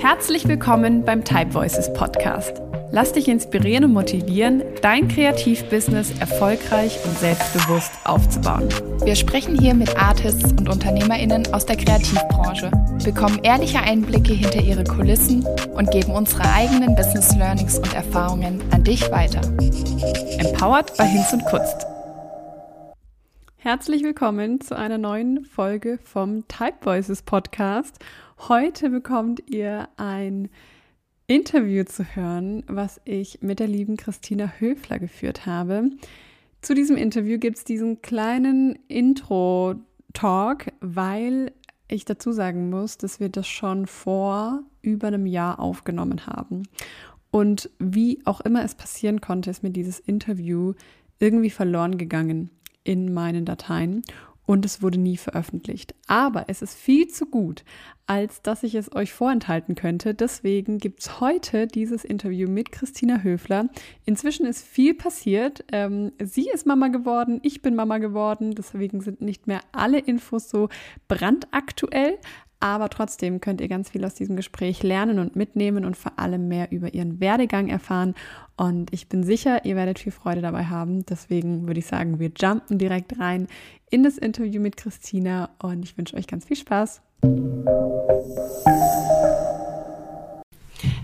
Herzlich willkommen beim Type Voices Podcast. Lass dich inspirieren und motivieren, dein Kreativbusiness erfolgreich und selbstbewusst aufzubauen. Wir sprechen hier mit Artists und UnternehmerInnen aus der Kreativbranche, bekommen ehrliche Einblicke hinter ihre Kulissen und geben unsere eigenen Business Learnings und Erfahrungen an dich weiter. Empowered by Hinz und Kunst. Herzlich willkommen zu einer neuen Folge vom Type Voices Podcast. Heute bekommt ihr ein Interview zu hören, was ich mit der lieben Christina Höfler geführt habe. Zu diesem Interview gibt es diesen kleinen Intro-Talk, weil ich dazu sagen muss, dass wir das schon vor über einem Jahr aufgenommen haben. Und wie auch immer es passieren konnte, ist mir dieses Interview irgendwie verloren gegangen in meinen Dateien und es wurde nie veröffentlicht. Aber es ist viel zu gut, als dass ich es euch vorenthalten könnte. Deswegen gibt es heute dieses Interview mit Christina Höfler. Inzwischen ist viel passiert. Ähm, sie ist Mama geworden, ich bin Mama geworden. Deswegen sind nicht mehr alle Infos so brandaktuell. Aber trotzdem könnt ihr ganz viel aus diesem Gespräch lernen und mitnehmen und vor allem mehr über ihren Werdegang erfahren. Und ich bin sicher, ihr werdet viel Freude dabei haben. Deswegen würde ich sagen, wir jumpen direkt rein in das Interview mit Christina und ich wünsche euch ganz viel Spaß.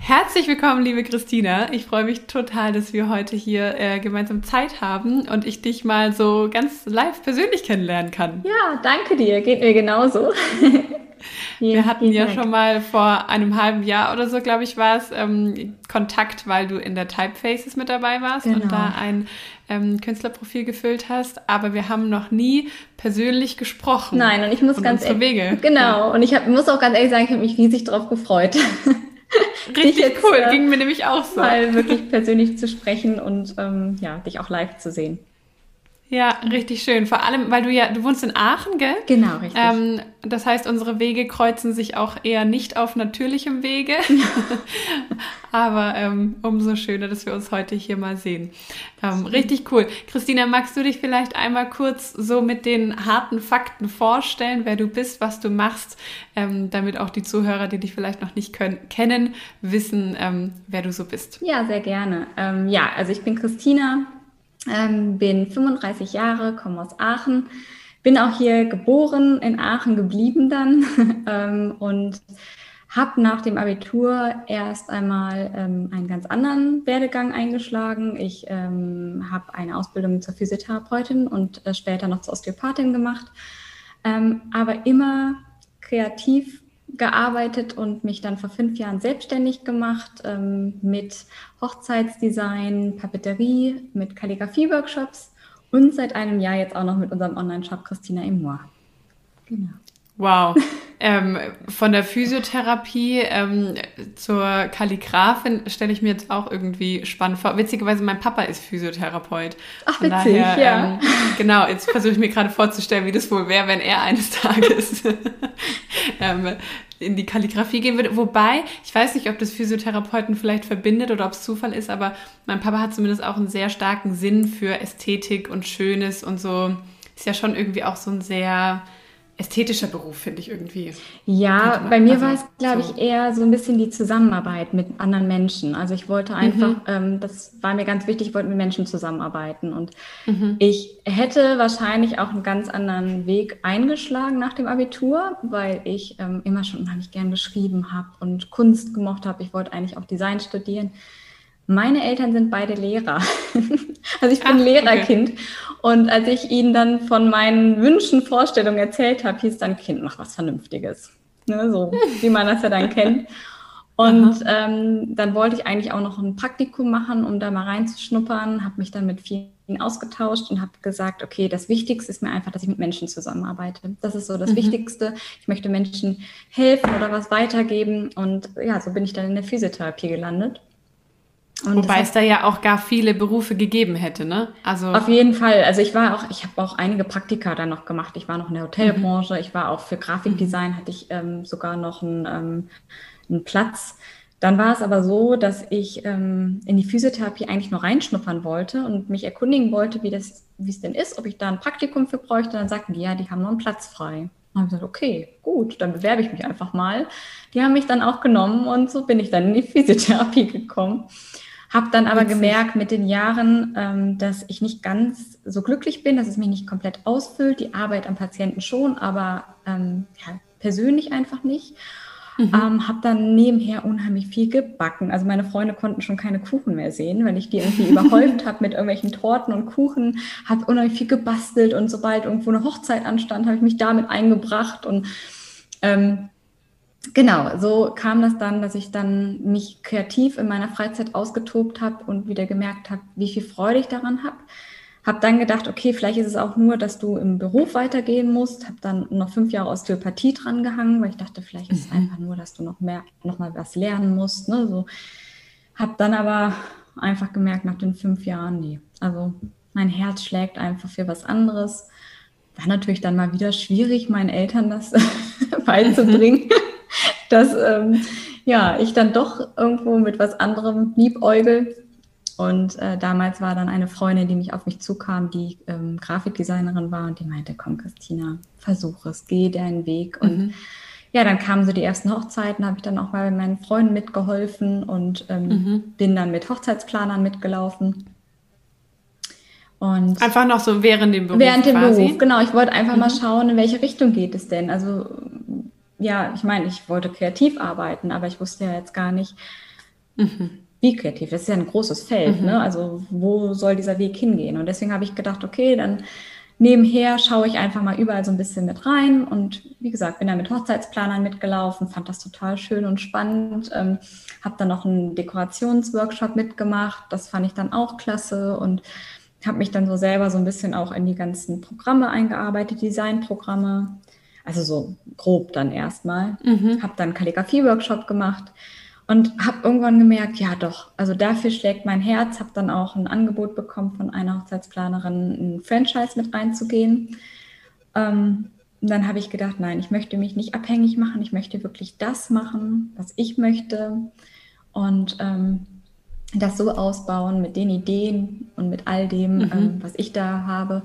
Herzlich willkommen, liebe Christina. Ich freue mich total, dass wir heute hier äh, gemeinsam Zeit haben und ich dich mal so ganz live persönlich kennenlernen kann. Ja, danke dir. Geht mir genauso. Wir hatten ja schon mal vor einem halben Jahr oder so, glaube ich, war es, ähm, Kontakt, weil du in der Typefaces mit dabei warst genau. und da ein ähm, Künstlerprofil gefüllt hast. Aber wir haben noch nie persönlich gesprochen. Nein, und ich muss ganz ehrlich. Wege. Genau, ja. und ich hab, muss auch ganz ehrlich sagen, ich habe mich riesig darauf gefreut. Richtig jetzt, cool, äh, ging mir nämlich auch so. Mal wirklich persönlich zu sprechen und ähm, ja, dich auch live zu sehen. Ja, richtig schön. Vor allem, weil du ja, du wohnst in Aachen, gell? Genau, richtig. Ähm, das heißt, unsere Wege kreuzen sich auch eher nicht auf natürlichem Wege. Aber ähm, umso schöner, dass wir uns heute hier mal sehen. Ähm, richtig cool. Christina, magst du dich vielleicht einmal kurz so mit den harten Fakten vorstellen, wer du bist, was du machst, ähm, damit auch die Zuhörer, die dich vielleicht noch nicht können, kennen, wissen, ähm, wer du so bist? Ja, sehr gerne. Ähm, ja, also ich bin Christina, ähm, bin 35 Jahre, komme aus Aachen, bin auch hier geboren, in Aachen geblieben dann ähm, und habe nach dem Abitur erst einmal ähm, einen ganz anderen Werdegang eingeschlagen. Ich ähm, habe eine Ausbildung zur Physiotherapeutin und äh, später noch zur Osteopathin gemacht, ähm, aber immer kreativ gearbeitet und mich dann vor fünf Jahren selbstständig gemacht ähm, mit Hochzeitsdesign, Papeterie, mit Kalligrafie-Workshops und seit einem Jahr jetzt auch noch mit unserem Online-Shop Christina Emoir. Genau. Wow. ähm, von der Physiotherapie ähm, zur Kalligrafin stelle ich mir jetzt auch irgendwie spannend vor. Witzigerweise, mein Papa ist Physiotherapeut. Ach, Von witzig, daher, ja. Ähm, genau, jetzt versuche ich mir gerade vorzustellen, wie das wohl wäre, wenn er eines Tages ähm, in die Kalligrafie gehen würde. Wobei, ich weiß nicht, ob das Physiotherapeuten vielleicht verbindet oder ob es Zufall ist, aber mein Papa hat zumindest auch einen sehr starken Sinn für Ästhetik und Schönes und so. Ist ja schon irgendwie auch so ein sehr ästhetischer Beruf, finde ich irgendwie. Ja, bei mir also, war es, glaube so. ich, eher so ein bisschen die Zusammenarbeit mit anderen Menschen. Also ich wollte einfach, mhm. ähm, das war mir ganz wichtig, ich wollte mit Menschen zusammenarbeiten. Und mhm. ich hätte wahrscheinlich auch einen ganz anderen Weg eingeschlagen nach dem Abitur, weil ich ähm, immer schon unheimlich gern geschrieben habe und Kunst gemocht habe. Ich wollte eigentlich auch Design studieren. Meine Eltern sind beide Lehrer. also ich bin Ach, Lehrerkind. Okay. Und als ich ihnen dann von meinen Wünschen, Vorstellungen erzählt habe, hieß dann, Kind, mach was Vernünftiges. Ne, so wie man das ja dann kennt. Und ähm, dann wollte ich eigentlich auch noch ein Praktikum machen, um da mal reinzuschnuppern, habe mich dann mit vielen ausgetauscht und habe gesagt, okay, das Wichtigste ist mir einfach, dass ich mit Menschen zusammenarbeite. Das ist so das mhm. Wichtigste. Ich möchte Menschen helfen oder was weitergeben. Und ja, so bin ich dann in der Physiotherapie gelandet. Und Wobei es da ja auch gar viele Berufe gegeben hätte, ne? Also auf jeden Fall. Also ich war auch, ich habe auch einige Praktika dann noch gemacht. Ich war noch in der Hotelbranche. Mhm. Ich war auch für Grafikdesign mhm. hatte ich ähm, sogar noch einen, ähm, einen Platz. Dann war es aber so, dass ich ähm, in die Physiotherapie eigentlich nur reinschnuppern wollte und mich erkundigen wollte, wie das, wie es denn ist, ob ich da ein Praktikum für bräuchte. Dann sagten die, ja, die haben noch einen Platz frei. Und habe gesagt, okay, gut, dann bewerbe ich mich einfach mal. Die haben mich dann auch genommen und so bin ich dann in die Physiotherapie gekommen. Habe dann aber Witzig. gemerkt mit den Jahren, ähm, dass ich nicht ganz so glücklich bin, dass es mich nicht komplett ausfüllt, die Arbeit am Patienten schon, aber ähm, ja, persönlich einfach nicht. Mhm. Ähm, habe dann nebenher unheimlich viel gebacken. Also meine Freunde konnten schon keine Kuchen mehr sehen, weil ich die irgendwie überhäuft habe mit irgendwelchen Torten und Kuchen. Habe unheimlich viel gebastelt und sobald irgendwo eine Hochzeit anstand, habe ich mich damit eingebracht und ähm, Genau, so kam das dann, dass ich dann mich kreativ in meiner Freizeit ausgetobt habe und wieder gemerkt habe, wie viel Freude ich daran habe. Habe dann gedacht, okay, vielleicht ist es auch nur, dass du im Beruf weitergehen musst. Habe dann noch fünf Jahre Osteopathie dran gehangen, weil ich dachte, vielleicht ist es mhm. einfach nur, dass du noch mehr, noch mal was lernen musst. Ne? So habe dann aber einfach gemerkt nach den fünf Jahren, nee, also mein Herz schlägt einfach für was anderes. War natürlich dann mal wieder schwierig, meinen Eltern das beizubringen, dass ähm, ja ich dann doch irgendwo mit was anderem liebäugel und äh, damals war dann eine Freundin, die mich auf mich zukam, die ähm, Grafikdesignerin war und die meinte, komm Christina, versuch es, geh deinen Weg. Und mhm. ja, dann kamen so die ersten Hochzeiten, habe ich dann auch mal mit meinen Freunden mitgeholfen und ähm, mhm. bin dann mit Hochzeitsplanern mitgelaufen. Und einfach noch so während dem Beruf. Während dem quasi. Beruf, genau. Ich wollte einfach mhm. mal schauen, in welche Richtung geht es denn. Also ja, ich meine, ich wollte kreativ arbeiten, aber ich wusste ja jetzt gar nicht, mhm wie kreativ? Das ist ja ein großes Feld, mhm. ne? Also wo soll dieser Weg hingehen? Und deswegen habe ich gedacht, okay, dann nebenher schaue ich einfach mal überall so ein bisschen mit rein. Und wie gesagt, bin da mit Hochzeitsplanern mitgelaufen, fand das total schön und spannend. Ähm, habe dann noch einen Dekorationsworkshop mitgemacht. Das fand ich dann auch klasse und habe mich dann so selber so ein bisschen auch in die ganzen Programme eingearbeitet, Designprogramme. Also so grob dann erstmal. Mhm. Habe dann Kalligrafie-Workshop gemacht und habe irgendwann gemerkt, ja doch, also dafür schlägt mein Herz, habe dann auch ein Angebot bekommen von einer Hochzeitsplanerin, ein Franchise mit reinzugehen. Ähm, und dann habe ich gedacht, nein, ich möchte mich nicht abhängig machen, ich möchte wirklich das machen, was ich möchte und ähm, das so ausbauen mit den Ideen und mit all dem, mhm. ähm, was ich da habe.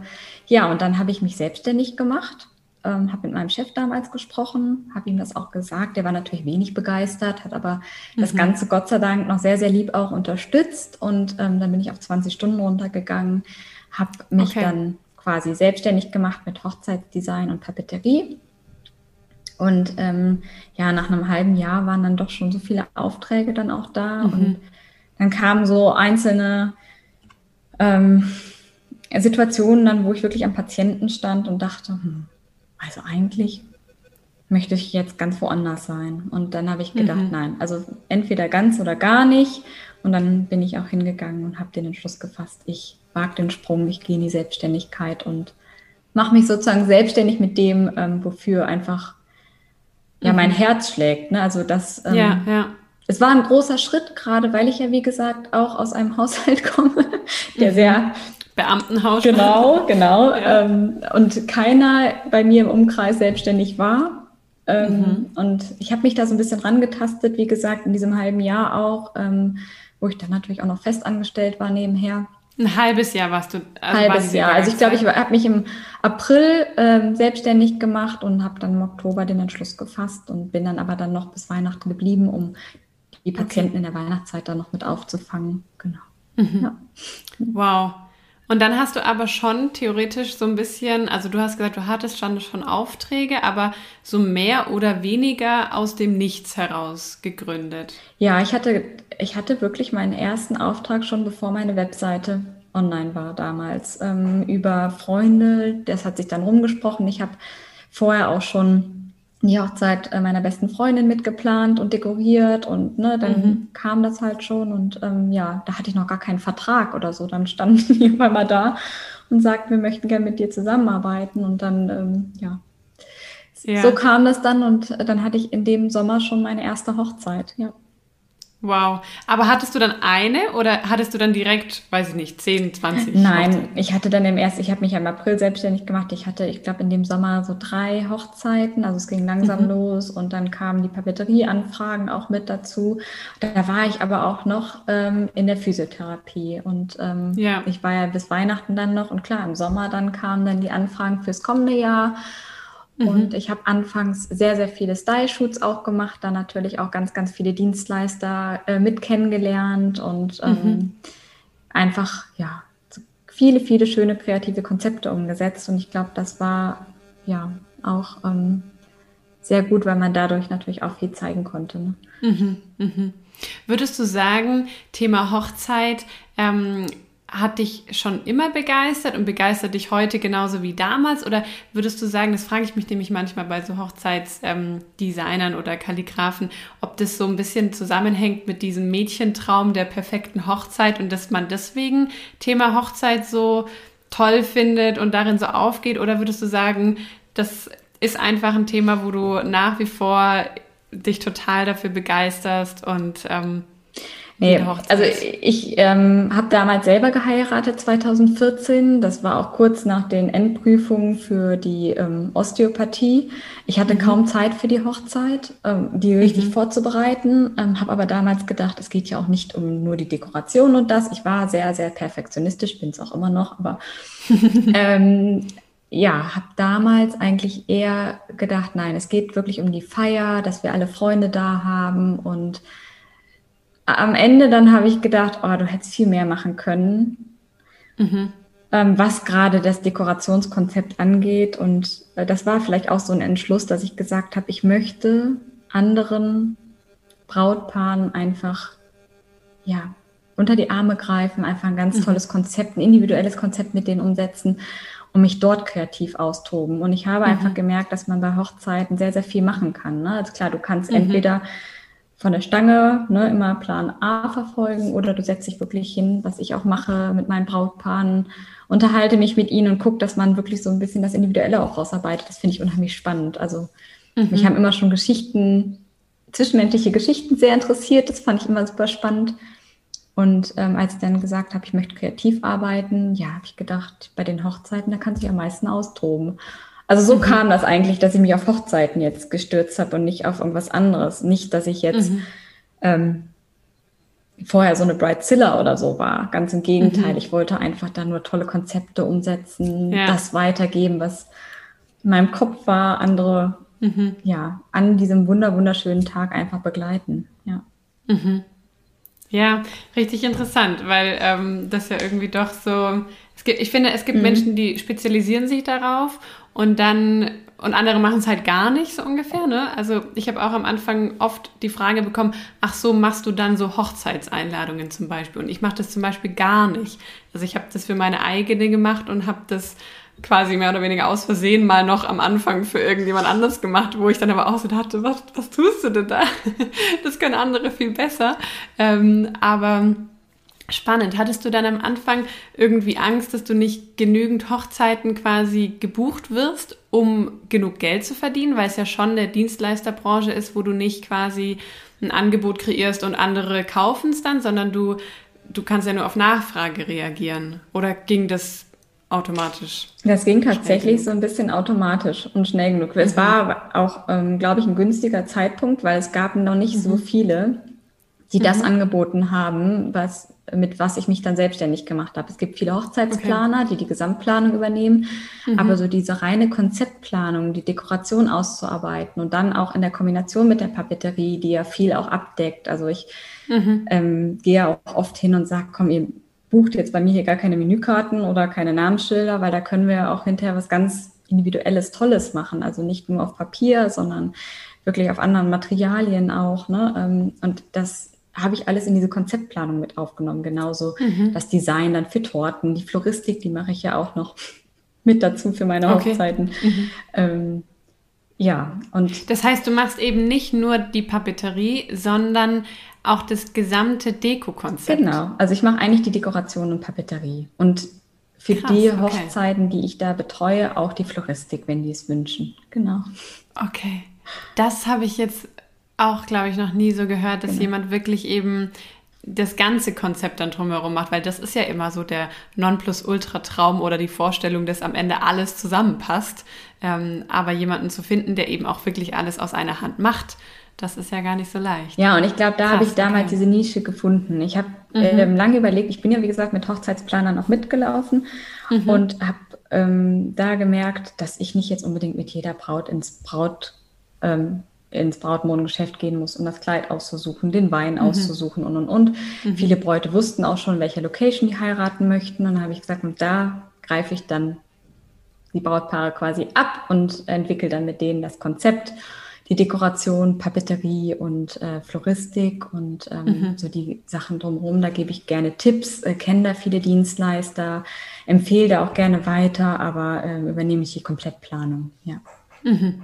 Ja, und dann habe ich mich selbstständig gemacht ähm, habe mit meinem Chef damals gesprochen, habe ihm das auch gesagt. Der war natürlich wenig begeistert, hat aber mhm. das Ganze Gott sei Dank noch sehr, sehr lieb auch unterstützt. Und ähm, dann bin ich auf 20 Stunden runtergegangen, habe mich okay. dann quasi selbstständig gemacht mit Hochzeitsdesign und Papeterie. Und ähm, ja, nach einem halben Jahr waren dann doch schon so viele Aufträge dann auch da. Mhm. Und dann kamen so einzelne ähm, Situationen dann, wo ich wirklich am Patienten stand und dachte, hm, also eigentlich möchte ich jetzt ganz woanders sein. Und dann habe ich gedacht, mhm. nein, also entweder ganz oder gar nicht. Und dann bin ich auch hingegangen und habe den Entschluss gefasst, ich wage den Sprung, ich gehe in die Selbstständigkeit und mache mich sozusagen selbstständig mit dem, ähm, wofür einfach ja mhm. mein Herz schlägt. Ne? Also das ähm, ja, ja. Es war ein großer Schritt, gerade weil ich ja, wie gesagt, auch aus einem Haushalt komme, der mhm. sehr Beamtenhaus. Genau, genau. Ja. Ähm, und keiner bei mir im Umkreis selbstständig war. Ähm, mhm. Und ich habe mich da so ein bisschen rangetastet, wie gesagt, in diesem halben Jahr auch, ähm, wo ich dann natürlich auch noch festangestellt war nebenher. Ein halbes Jahr warst du. Also halbes Jahr. Also ich glaube, ich habe mich im April ähm, selbstständig gemacht und habe dann im Oktober den Entschluss gefasst und bin dann aber dann noch bis Weihnachten geblieben, um die Patienten okay. in der Weihnachtszeit dann noch mit aufzufangen. Genau. Mhm. Ja. Wow. Und dann hast du aber schon theoretisch so ein bisschen, also du hast gesagt, du hattest schon, schon Aufträge, aber so mehr oder weniger aus dem Nichts heraus gegründet. Ja, ich hatte, ich hatte wirklich meinen ersten Auftrag schon, bevor meine Webseite online war damals, ähm, über Freunde. Das hat sich dann rumgesprochen. Ich habe vorher auch schon die Hochzeit äh, meiner besten Freundin mitgeplant und dekoriert und ne, dann mhm. kam das halt schon und ähm, ja, da hatte ich noch gar keinen Vertrag oder so. Dann standen die auf einmal da und sagten, wir möchten gerne mit dir zusammenarbeiten und dann, ähm, ja. ja. So kam das dann und dann hatte ich in dem Sommer schon meine erste Hochzeit, ja. Wow. Aber hattest du dann eine oder hattest du dann direkt, weiß ich nicht, 10, 20? Nein, Hochzeiten? ich hatte dann im ersten, ich habe mich ja im April selbstständig gemacht. Ich hatte, ich glaube, in dem Sommer so drei Hochzeiten. Also es ging langsam mhm. los und dann kamen die Papeterieanfragen auch mit dazu. Da war ich aber auch noch ähm, in der Physiotherapie und ähm, ja. ich war ja bis Weihnachten dann noch und klar, im Sommer dann kamen dann die Anfragen fürs kommende Jahr. Mhm. Und ich habe anfangs sehr, sehr viele Style-Shoots auch gemacht, dann natürlich auch ganz, ganz viele Dienstleister äh, mit kennengelernt und ähm, mhm. einfach, ja, viele, viele schöne kreative Konzepte umgesetzt. Und ich glaube, das war ja auch ähm, sehr gut, weil man dadurch natürlich auch viel zeigen konnte. Ne? Mhm, mhm. Würdest du sagen, Thema Hochzeit, ähm, hat dich schon immer begeistert und begeistert dich heute genauso wie damals? Oder würdest du sagen, das frage ich mich nämlich manchmal bei so Hochzeitsdesignern ähm, oder Kalligraphen, ob das so ein bisschen zusammenhängt mit diesem Mädchentraum der perfekten Hochzeit und dass man deswegen Thema Hochzeit so toll findet und darin so aufgeht? Oder würdest du sagen, das ist einfach ein Thema, wo du nach wie vor dich total dafür begeisterst und ähm, Nee, also ich ähm, habe damals selber geheiratet 2014. Das war auch kurz nach den Endprüfungen für die ähm, Osteopathie. Ich hatte mhm. kaum Zeit für die Hochzeit, ähm, die richtig mhm. vorzubereiten, ähm, habe aber damals gedacht, es geht ja auch nicht um nur die Dekoration und das. Ich war sehr, sehr perfektionistisch, bin es auch immer noch, aber ähm, ja, habe damals eigentlich eher gedacht, nein, es geht wirklich um die Feier, dass wir alle Freunde da haben und am Ende dann habe ich gedacht, oh, du hättest viel mehr machen können, mhm. ähm, was gerade das Dekorationskonzept angeht. Und äh, das war vielleicht auch so ein Entschluss, dass ich gesagt habe, ich möchte anderen Brautpaaren einfach, ja, unter die Arme greifen, einfach ein ganz mhm. tolles Konzept, ein individuelles Konzept mit denen umsetzen und mich dort kreativ austoben. Und ich habe mhm. einfach gemerkt, dass man bei Hochzeiten sehr, sehr viel machen kann. Ne? Also klar, du kannst mhm. entweder von der Stange ne, immer Plan A verfolgen oder du setzt dich wirklich hin, was ich auch mache mit meinen Brautpaaren, unterhalte mich mit ihnen und gucke, dass man wirklich so ein bisschen das Individuelle auch rausarbeitet. Das finde ich unheimlich spannend. Also mhm. mich haben immer schon Geschichten, zwischenmenschliche Geschichten sehr interessiert. Das fand ich immer super spannend. Und ähm, als ich dann gesagt habe, ich möchte kreativ arbeiten, ja, habe ich gedacht, bei den Hochzeiten, da kann sich am meisten austoben. Also so mhm. kam das eigentlich, dass ich mich auf Hochzeiten jetzt gestürzt habe und nicht auf irgendwas anderes. Nicht, dass ich jetzt mhm. ähm, vorher so eine Brightzilla oder so war. Ganz im Gegenteil. Mhm. Ich wollte einfach da nur tolle Konzepte umsetzen, ja. das weitergeben, was in meinem Kopf war, andere mhm. ja an diesem wunder wunderschönen Tag einfach begleiten. Ja. Mhm. Ja, richtig interessant, weil ähm, das ja irgendwie doch so. Es gibt, ich finde, es gibt mhm. Menschen, die spezialisieren sich darauf und dann und andere machen es halt gar nicht so ungefähr. Ne? Also ich habe auch am Anfang oft die Frage bekommen, ach so, machst du dann so Hochzeitseinladungen zum Beispiel? Und ich mache das zum Beispiel gar nicht. Also ich habe das für meine eigene gemacht und habe das quasi mehr oder weniger aus Versehen mal noch am Anfang für irgendjemand anders gemacht, wo ich dann aber auch so dachte, was, was tust du denn da? Das können andere viel besser. Ähm, aber spannend. Hattest du dann am Anfang irgendwie Angst, dass du nicht genügend Hochzeiten quasi gebucht wirst, um genug Geld zu verdienen, weil es ja schon der Dienstleisterbranche ist, wo du nicht quasi ein Angebot kreierst und andere kaufen es dann, sondern du, du kannst ja nur auf Nachfrage reagieren. Oder ging das automatisch? Das ging tatsächlich so ein bisschen automatisch und schnell genug. Es mhm. war auch, ähm, glaube ich, ein günstiger Zeitpunkt, weil es gab noch nicht mhm. so viele, die mhm. das angeboten haben, was, mit was ich mich dann selbstständig gemacht habe. Es gibt viele Hochzeitsplaner, okay. die die Gesamtplanung übernehmen, mhm. aber so diese reine Konzeptplanung, die Dekoration auszuarbeiten und dann auch in der Kombination mit der Papeterie, die ja viel auch abdeckt. Also ich mhm. ähm, gehe auch oft hin und sage, komm, ihr bucht jetzt bei mir hier gar keine Menükarten oder keine Namensschilder, weil da können wir auch hinterher was ganz Individuelles, Tolles machen. Also nicht nur auf Papier, sondern wirklich auf anderen Materialien auch. Ne? Ähm, und das habe ich alles in diese Konzeptplanung mit aufgenommen. Genauso mhm. das Design dann für Torten, die Floristik, die mache ich ja auch noch mit dazu für meine okay. Hochzeiten. Mhm. Ähm, ja, und. Das heißt, du machst eben nicht nur die Papeterie, sondern auch das gesamte Deko-Konzept. Genau. Also ich mache eigentlich die Dekoration und Papeterie. Und für Krass, die Hochzeiten, okay. die ich da betreue, auch die Floristik, wenn die es wünschen. Genau. Okay. Das habe ich jetzt auch, glaube ich, noch nie so gehört, dass genau. jemand wirklich eben das ganze Konzept dann drumherum macht, weil das ist ja immer so der Nonplusultra-Traum oder die Vorstellung, dass am Ende alles zusammenpasst. Ähm, aber jemanden zu finden, der eben auch wirklich alles aus einer Hand macht, das ist ja gar nicht so leicht. Ja, und ich glaube, da habe ich damals okay. diese Nische gefunden. Ich habe mhm. ähm, lange überlegt, ich bin ja, wie gesagt, mit Hochzeitsplanern auch mitgelaufen mhm. und habe ähm, da gemerkt, dass ich nicht jetzt unbedingt mit jeder Braut ins Braut ähm, ins Brautmodengeschäft gehen muss, um das Kleid auszusuchen, den Wein mhm. auszusuchen und und und. Mhm. Viele Bräute wussten auch schon, welche Location die heiraten möchten. Und dann habe ich gesagt, und da greife ich dann die Brautpaare quasi ab und entwickle dann mit denen das Konzept, die Dekoration, Papeterie und äh, Floristik und ähm, mhm. so die Sachen drumherum. Da gebe ich gerne Tipps, äh, kenne da viele Dienstleister, empfehle da auch gerne weiter, aber äh, übernehme ich die Komplettplanung. Ja. Mhm.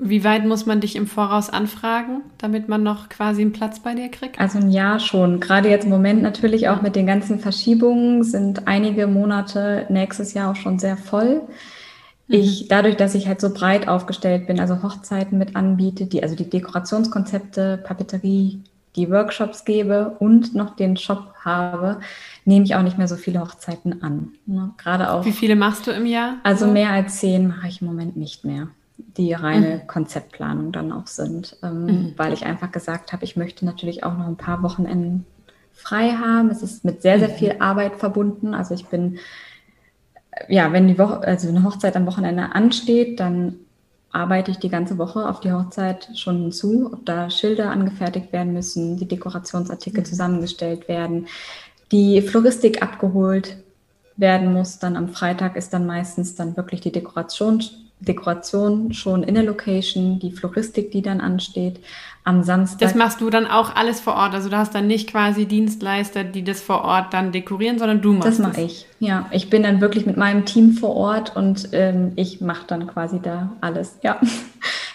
Wie weit muss man dich im Voraus anfragen, damit man noch quasi einen Platz bei dir kriegt? Also ein Jahr schon. Gerade jetzt im Moment natürlich auch mit den ganzen Verschiebungen sind einige Monate nächstes Jahr auch schon sehr voll. Mhm. Ich, dadurch, dass ich halt so breit aufgestellt bin, also Hochzeiten mit anbiete, die, also die Dekorationskonzepte, Papeterie, die Workshops gebe und noch den Shop habe, nehme ich auch nicht mehr so viele Hochzeiten an. Ne? Gerade auch. Wie viele machst du im Jahr? Also mehr als zehn mache ich im Moment nicht mehr die reine mhm. Konzeptplanung dann auch sind, ähm, mhm. weil ich einfach gesagt habe, ich möchte natürlich auch noch ein paar Wochenenden frei haben. Es ist mit sehr, sehr mhm. viel Arbeit verbunden. Also ich bin, ja, wenn die Woche, also eine Hochzeit am Wochenende ansteht, dann arbeite ich die ganze Woche auf die Hochzeit schon hinzu, ob da Schilder angefertigt werden müssen, die Dekorationsartikel mhm. zusammengestellt werden, die Floristik abgeholt werden muss. Dann am Freitag ist dann meistens dann wirklich die Dekoration Dekoration schon in der Location, die Floristik, die dann ansteht. Am Samstag. Das machst du dann auch alles vor Ort. Also du hast dann nicht quasi Dienstleister, die das vor Ort dann dekorieren, sondern du machst das. Das mache ich. Ja, ich bin dann wirklich mit meinem Team vor Ort und ähm, ich mache dann quasi da alles. Ja.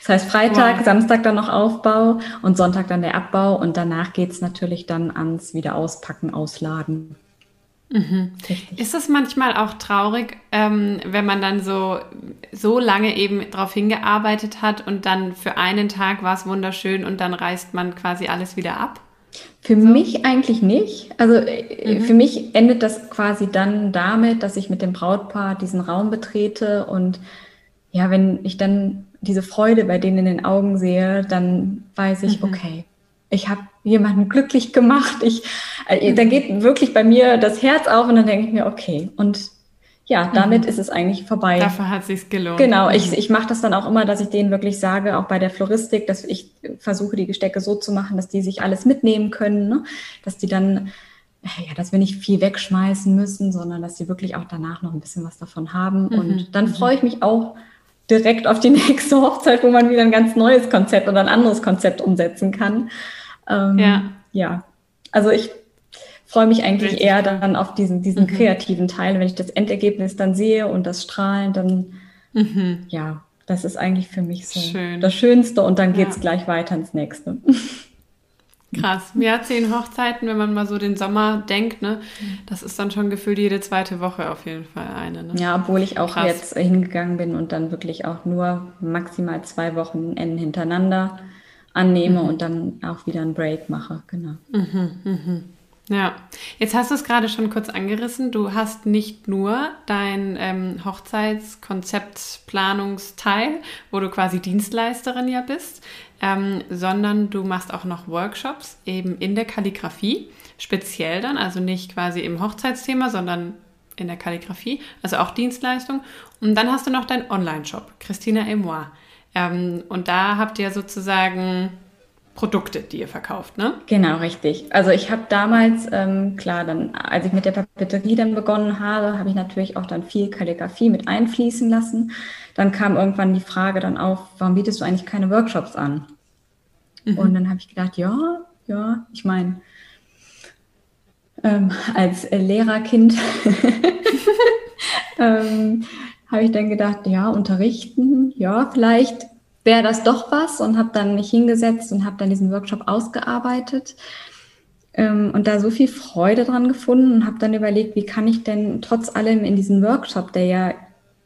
Das heißt Freitag, wow. Samstag dann noch Aufbau und Sonntag dann der Abbau und danach geht es natürlich dann ans Wiederauspacken, Ausladen. Mhm. Ist es manchmal auch traurig, ähm, wenn man dann so, so lange eben darauf hingearbeitet hat und dann für einen Tag war es wunderschön und dann reißt man quasi alles wieder ab? Für so? mich eigentlich nicht. Also äh, mhm. für mich endet das quasi dann damit, dass ich mit dem Brautpaar diesen Raum betrete und ja, wenn ich dann diese Freude bei denen in den Augen sehe, dann weiß ich, mhm. okay, ich habe jemanden glücklich gemacht. Ich, äh, da geht wirklich bei mir das Herz auf und dann denke ich mir, okay. Und ja, damit mhm. ist es eigentlich vorbei. Dafür hat sich's gelohnt. Genau, ich, mhm. ich mache das dann auch immer, dass ich denen wirklich sage, auch bei der Floristik, dass ich versuche, die Gestecke so zu machen, dass die sich alles mitnehmen können, ne? dass die dann, ja, dass wir nicht viel wegschmeißen müssen, sondern dass sie wirklich auch danach noch ein bisschen was davon haben. Mhm. Und dann mhm. freue ich mich auch direkt auf die nächste Hochzeit, wo man wieder ein ganz neues Konzept oder ein anderes Konzept umsetzen kann. Ähm, ja. ja, also ich freue mich eigentlich eher dann auf diesen, diesen mhm. kreativen Teil. Wenn ich das Endergebnis dann sehe und das Strahlen, dann mhm. ja, das ist eigentlich für mich so Schön. das Schönste und dann geht es ja. gleich weiter ins nächste. Krass. Ja, zehn Hochzeiten, wenn man mal so den Sommer denkt, ne? Das ist dann schon gefühlt jede zweite Woche auf jeden Fall eine. Ne? Ja, obwohl ich auch Krass. jetzt hingegangen bin und dann wirklich auch nur maximal zwei Wochenenden hintereinander annehme mhm. und dann auch wieder einen Break mache. Genau. Mhm, mhm. Ja, jetzt hast du es gerade schon kurz angerissen. Du hast nicht nur dein ähm, Hochzeitskonzeptplanungsteil, wo du quasi Dienstleisterin ja bist, ähm, sondern du machst auch noch Workshops eben in der Kalligrafie, speziell dann, also nicht quasi im Hochzeitsthema, sondern in der Kalligrafie, also auch Dienstleistung. Und dann hast du noch deinen Online-Shop, Christina Emois. Ähm, und da habt ihr sozusagen Produkte, die ihr verkauft, ne? Genau, richtig. Also ich habe damals, ähm, klar, dann, als ich mit der Papeterie dann begonnen habe, habe ich natürlich auch dann viel Kalligrafie mit einfließen lassen. Dann kam irgendwann die Frage dann auf, warum bietest du eigentlich keine Workshops an? Mhm. Und dann habe ich gedacht, ja, ja, ich meine, ähm, als Lehrerkind ähm, habe ich dann gedacht, ja, unterrichten, ja, vielleicht wäre das doch was und habe dann mich hingesetzt und habe dann diesen Workshop ausgearbeitet ähm, und da so viel Freude dran gefunden und habe dann überlegt, wie kann ich denn trotz allem in diesen Workshop, der ja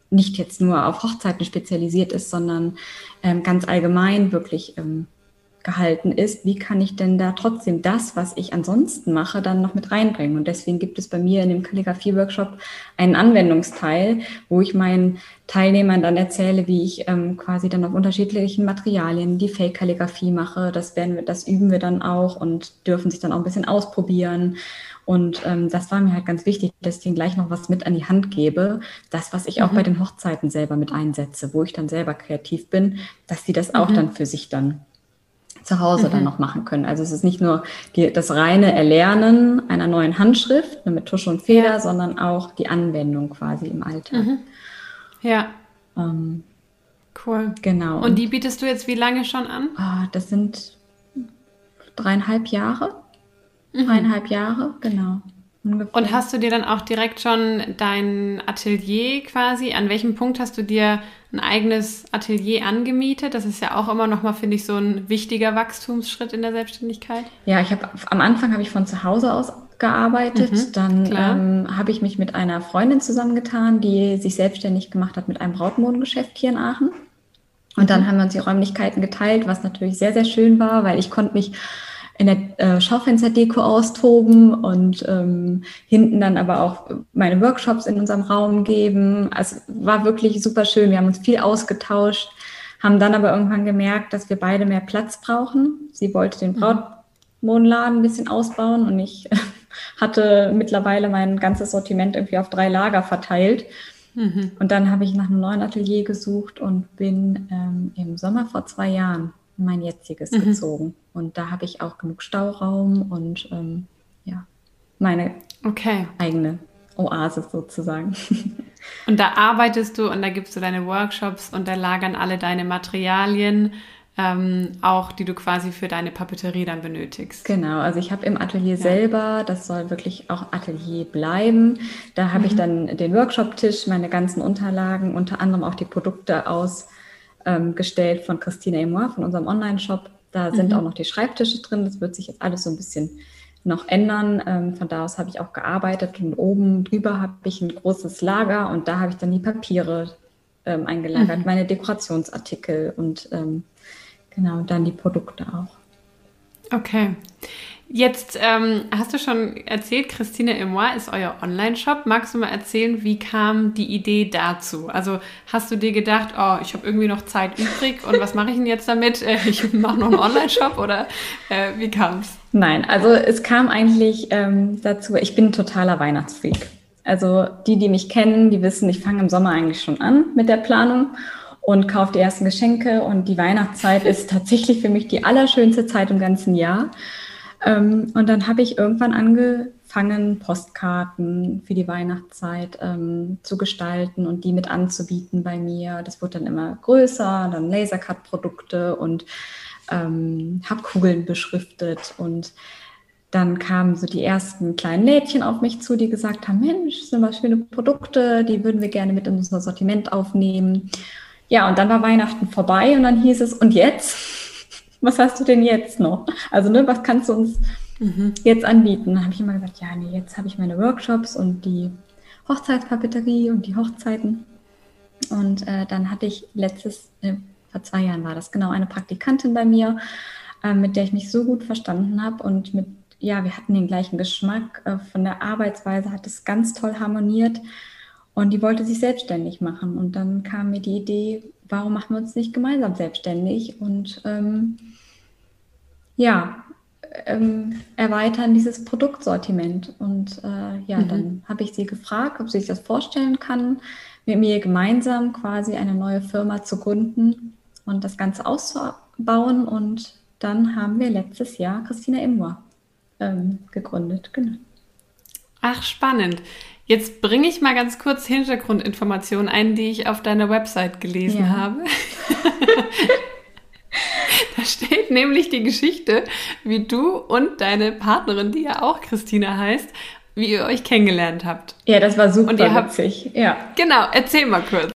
nicht jetzt nur auf Hochzeiten spezialisiert ist, sondern ähm, ganz allgemein wirklich ähm, gehalten ist, wie kann ich denn da trotzdem das, was ich ansonsten mache, dann noch mit reinbringen? Und deswegen gibt es bei mir in dem Kalligrafie-Workshop einen Anwendungsteil, wo ich meinen Teilnehmern dann erzähle, wie ich ähm, quasi dann auf unterschiedlichen Materialien die Fake-Kalligrafie mache. Das werden wir, das üben wir dann auch und dürfen sich dann auch ein bisschen ausprobieren. Und ähm, das war mir halt ganz wichtig, dass ich ihnen gleich noch was mit an die Hand gebe. Das, was ich mhm. auch bei den Hochzeiten selber mit einsetze, wo ich dann selber kreativ bin, dass sie das auch mhm. dann für sich dann zu Hause mhm. dann noch machen können. Also es ist nicht nur die, das reine Erlernen einer neuen Handschrift mit Tusche und Feder, ja. sondern auch die Anwendung quasi im Alltag. Mhm. Ja. Ähm, cool. Genau. Und die bietest du jetzt wie lange schon an? Oh, das sind dreieinhalb Jahre. Mhm. Dreieinhalb Jahre, genau. Ungefähr. Und hast du dir dann auch direkt schon dein Atelier quasi, an welchem Punkt hast du dir ein eigenes Atelier angemietet? Das ist ja auch immer noch mal, finde ich, so ein wichtiger Wachstumsschritt in der Selbstständigkeit. Ja, ich habe am Anfang habe ich von zu Hause aus gearbeitet. Mhm, dann ähm, habe ich mich mit einer Freundin zusammengetan, die sich selbstständig gemacht hat mit einem Brautmodengeschäft hier in Aachen. Und dann mhm. haben wir uns die Räumlichkeiten geteilt, was natürlich sehr, sehr schön war, weil ich konnte mich in der äh, Schaufensterdeko austoben und ähm, hinten dann aber auch meine Workshops in unserem Raum geben. Also war wirklich super schön. Wir haben uns viel ausgetauscht, haben dann aber irgendwann gemerkt, dass wir beide mehr Platz brauchen. Sie wollte den mhm. Brautmodenladen ein bisschen ausbauen und ich hatte mittlerweile mein ganzes Sortiment irgendwie auf drei Lager verteilt. Mhm. Und dann habe ich nach einem neuen Atelier gesucht und bin ähm, im Sommer vor zwei Jahren mein jetziges mhm. gezogen. Und da habe ich auch genug Stauraum und ähm, ja, meine okay. eigene Oase sozusagen. Und da arbeitest du und da gibst du deine Workshops und da lagern alle deine Materialien, ähm, auch die du quasi für deine Papeterie dann benötigst. Genau, also ich habe im Atelier ja. selber, das soll wirklich auch Atelier bleiben. Da habe mhm. ich dann den Workshop-Tisch, meine ganzen Unterlagen, unter anderem auch die Produkte aus ähm, gestellt von Christina Emoir von unserem Online-Shop. Da sind mhm. auch noch die Schreibtische drin. Das wird sich jetzt alles so ein bisschen noch ändern. Ähm, von da aus habe ich auch gearbeitet und oben drüber habe ich ein großes Lager und da habe ich dann die Papiere ähm, eingelagert, mhm. meine Dekorationsartikel und ähm, genau dann die Produkte auch. Okay. Jetzt ähm, hast du schon erzählt, Christine Emoir ist euer Online-Shop. Magst du mal erzählen, wie kam die Idee dazu? Also hast du dir gedacht, oh, ich habe irgendwie noch Zeit übrig und was mache ich denn jetzt damit? Äh, ich mache noch einen Online-Shop oder äh, wie kam es? Nein, also es kam eigentlich ähm, dazu, ich bin totaler Weihnachtsfreak. Also die, die mich kennen, die wissen, ich fange im Sommer eigentlich schon an mit der Planung und kaufe die ersten Geschenke und die Weihnachtszeit ist tatsächlich für mich die allerschönste Zeit im ganzen Jahr. Ähm, und dann habe ich irgendwann angefangen, Postkarten für die Weihnachtszeit ähm, zu gestalten und die mit anzubieten bei mir. Das wurde dann immer größer, dann Lasercut-Produkte und ähm, habe Kugeln beschriftet und dann kamen so die ersten kleinen Lädchen auf mich zu, die gesagt haben, Mensch, sind was schöne Produkte, die würden wir gerne mit in unser Sortiment aufnehmen. Ja, und dann war Weihnachten vorbei und dann hieß es, und jetzt? Was hast du denn jetzt noch? Also, ne, was kannst du uns mhm. jetzt anbieten? Dann habe ich immer gesagt, ja, nee, jetzt habe ich meine Workshops und die Hochzeitspapeterie und die Hochzeiten. Und äh, dann hatte ich letztes, äh, vor zwei Jahren war das genau, eine Praktikantin bei mir, äh, mit der ich mich so gut verstanden habe und mit, ja, wir hatten den gleichen Geschmack. Äh, von der Arbeitsweise hat es ganz toll harmoniert. Und die wollte sich selbstständig machen. Und dann kam mir die Idee, warum machen wir uns nicht gemeinsam selbstständig und ähm, ja, ähm, erweitern dieses Produktsortiment. Und äh, ja, mhm. dann habe ich sie gefragt, ob sie sich das vorstellen kann, mit mir gemeinsam quasi eine neue Firma zu gründen und das Ganze auszubauen. Und dann haben wir letztes Jahr Christina Imwa ähm, gegründet. Genau. Ach, spannend. Jetzt bringe ich mal ganz kurz Hintergrundinformationen ein, die ich auf deiner Website gelesen ja. habe. da steht nämlich die Geschichte, wie du und deine Partnerin, die ja auch Christina heißt, wie ihr euch kennengelernt habt. Ja, das war super und ihr habt, witzig. Ja. Genau, erzähl mal kurz.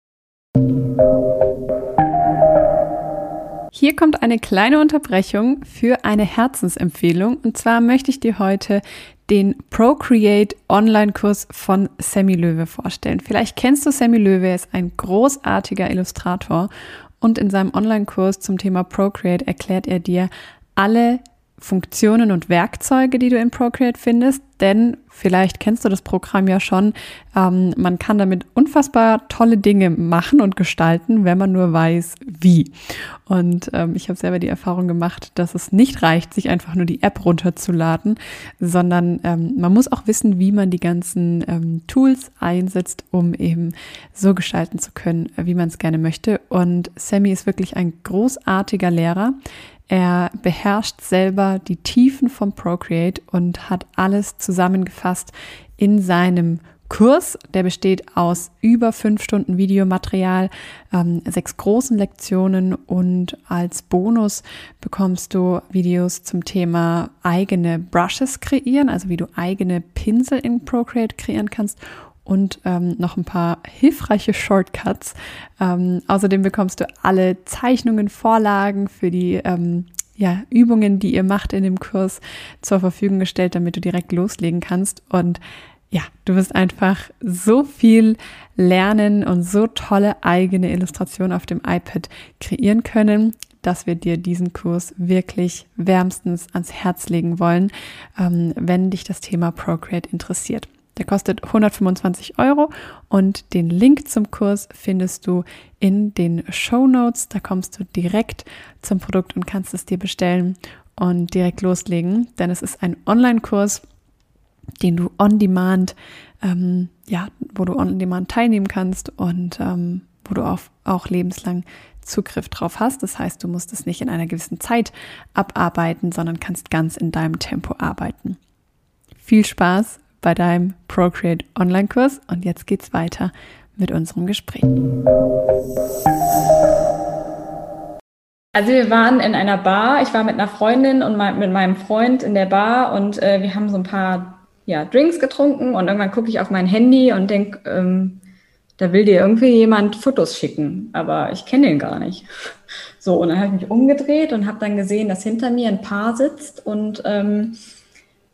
Hier kommt eine kleine Unterbrechung für eine Herzensempfehlung. Und zwar möchte ich dir heute den Procreate Online-Kurs von Sammy Löwe vorstellen. Vielleicht kennst du Sammy Löwe, er ist ein großartiger Illustrator und in seinem Online-Kurs zum Thema Procreate erklärt er dir alle Funktionen und Werkzeuge, die du in Procreate findest, denn vielleicht kennst du das Programm ja schon. Ähm, man kann damit unfassbar tolle Dinge machen und gestalten, wenn man nur weiß, wie. Und ähm, ich habe selber die Erfahrung gemacht, dass es nicht reicht, sich einfach nur die App runterzuladen, sondern ähm, man muss auch wissen, wie man die ganzen ähm, Tools einsetzt, um eben so gestalten zu können, wie man es gerne möchte. Und Sammy ist wirklich ein großartiger Lehrer. Er beherrscht selber die Tiefen vom Procreate und hat alles zusammengefasst in seinem Kurs. Der besteht aus über fünf Stunden Videomaterial, ähm, sechs großen Lektionen und als Bonus bekommst du Videos zum Thema eigene Brushes kreieren, also wie du eigene Pinsel in Procreate kreieren kannst und ähm, noch ein paar hilfreiche Shortcuts. Ähm, außerdem bekommst du alle Zeichnungen, Vorlagen für die ähm, ja, Übungen, die ihr macht in dem Kurs, zur Verfügung gestellt, damit du direkt loslegen kannst. Und ja, du wirst einfach so viel lernen und so tolle eigene Illustrationen auf dem iPad kreieren können, dass wir dir diesen Kurs wirklich wärmstens ans Herz legen wollen, ähm, wenn dich das Thema Procreate interessiert. Der kostet 125 Euro und den Link zum Kurs findest du in den Show Notes. Da kommst du direkt zum Produkt und kannst es dir bestellen und direkt loslegen, denn es ist ein Online-Kurs, den du on demand, ähm, ja, wo du on demand teilnehmen kannst und ähm, wo du auch, auch lebenslang Zugriff drauf hast. Das heißt, du musst es nicht in einer gewissen Zeit abarbeiten, sondern kannst ganz in deinem Tempo arbeiten. Viel Spaß bei deinem Procreate Online-Kurs. Und jetzt geht's weiter mit unserem Gespräch. Also wir waren in einer Bar. Ich war mit einer Freundin und mit meinem Freund in der Bar und äh, wir haben so ein paar ja, Drinks getrunken und irgendwann gucke ich auf mein Handy und denke, ähm, da will dir irgendwie jemand Fotos schicken, aber ich kenne den gar nicht. So, und dann habe ich mich umgedreht und habe dann gesehen, dass hinter mir ein Paar sitzt und ähm,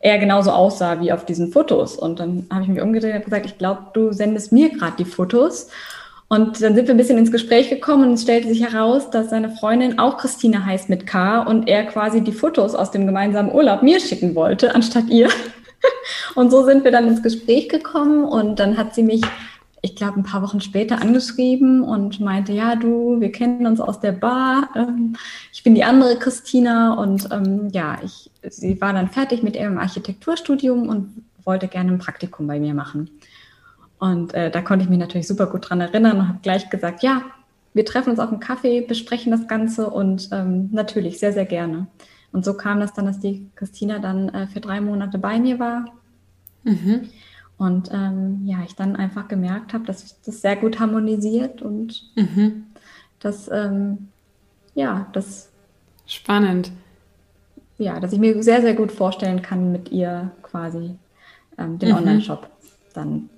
er genauso aussah wie auf diesen Fotos. Und dann habe ich mich umgedreht und gesagt, ich glaube, du sendest mir gerade die Fotos. Und dann sind wir ein bisschen ins Gespräch gekommen und es stellte sich heraus, dass seine Freundin auch Christine heißt mit K und er quasi die Fotos aus dem gemeinsamen Urlaub mir schicken wollte, anstatt ihr. Und so sind wir dann ins Gespräch gekommen und dann hat sie mich ich glaube, ein paar Wochen später angeschrieben und meinte, ja, du, wir kennen uns aus der Bar. Ähm, ich bin die andere Christina und ähm, ja, ich, sie war dann fertig mit ihrem Architekturstudium und wollte gerne ein Praktikum bei mir machen. Und äh, da konnte ich mich natürlich super gut dran erinnern und habe gleich gesagt, ja, wir treffen uns auf dem Kaffee, besprechen das Ganze und ähm, natürlich sehr, sehr gerne. Und so kam das dann, dass die Christina dann äh, für drei Monate bei mir war. Mhm. Und ähm, ja, ich dann einfach gemerkt habe, dass das sehr gut harmonisiert und mhm. dass, ähm, ja, das. Spannend. Ja, dass ich mir sehr, sehr gut vorstellen kann, mit ihr quasi ähm, den mhm. Online-Shop dann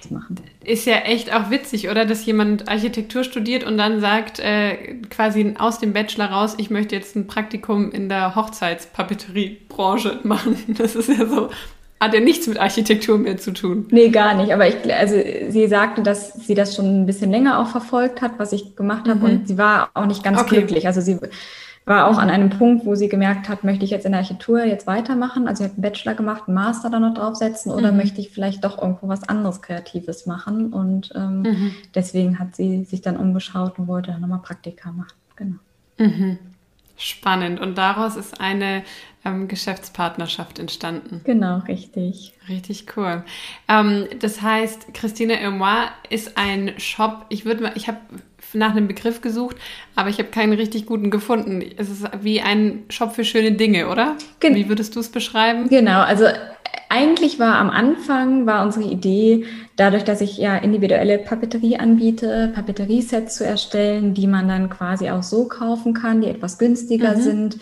zu machen. Ist ja echt auch witzig, oder? Dass jemand Architektur studiert und dann sagt, äh, quasi aus dem Bachelor raus, ich möchte jetzt ein Praktikum in der Hochzeitspapeteriebranche machen. Das ist ja so hat ja nichts mit Architektur mehr zu tun. Nee, gar nicht. Aber ich, also sie sagte, dass sie das schon ein bisschen länger auch verfolgt hat, was ich gemacht habe. Mhm. Und sie war auch nicht ganz okay. glücklich. Also sie war auch an einem Punkt, wo sie gemerkt hat, möchte ich jetzt in der Architektur jetzt weitermachen? Also sie hat einen Bachelor gemacht, einen Master da noch draufsetzen oder mhm. möchte ich vielleicht doch irgendwo was anderes Kreatives machen? Und ähm, mhm. deswegen hat sie sich dann umgeschaut und wollte dann nochmal Praktika machen. Genau. Mhm. Spannend. Und daraus ist eine ähm, Geschäftspartnerschaft entstanden. Genau, richtig. Richtig cool. Ähm, das heißt, Christine Emois ist ein Shop. Ich würde mal, ich habe nach einem Begriff gesucht, aber ich habe keinen richtig guten gefunden. Es ist wie ein Shop für schöne Dinge, oder? Gen wie würdest du es beschreiben? Genau, also eigentlich war am Anfang war unsere Idee, dadurch, dass ich ja individuelle Papeterie anbiete, Papeteriesets zu erstellen, die man dann quasi auch so kaufen kann, die etwas günstiger mhm. sind.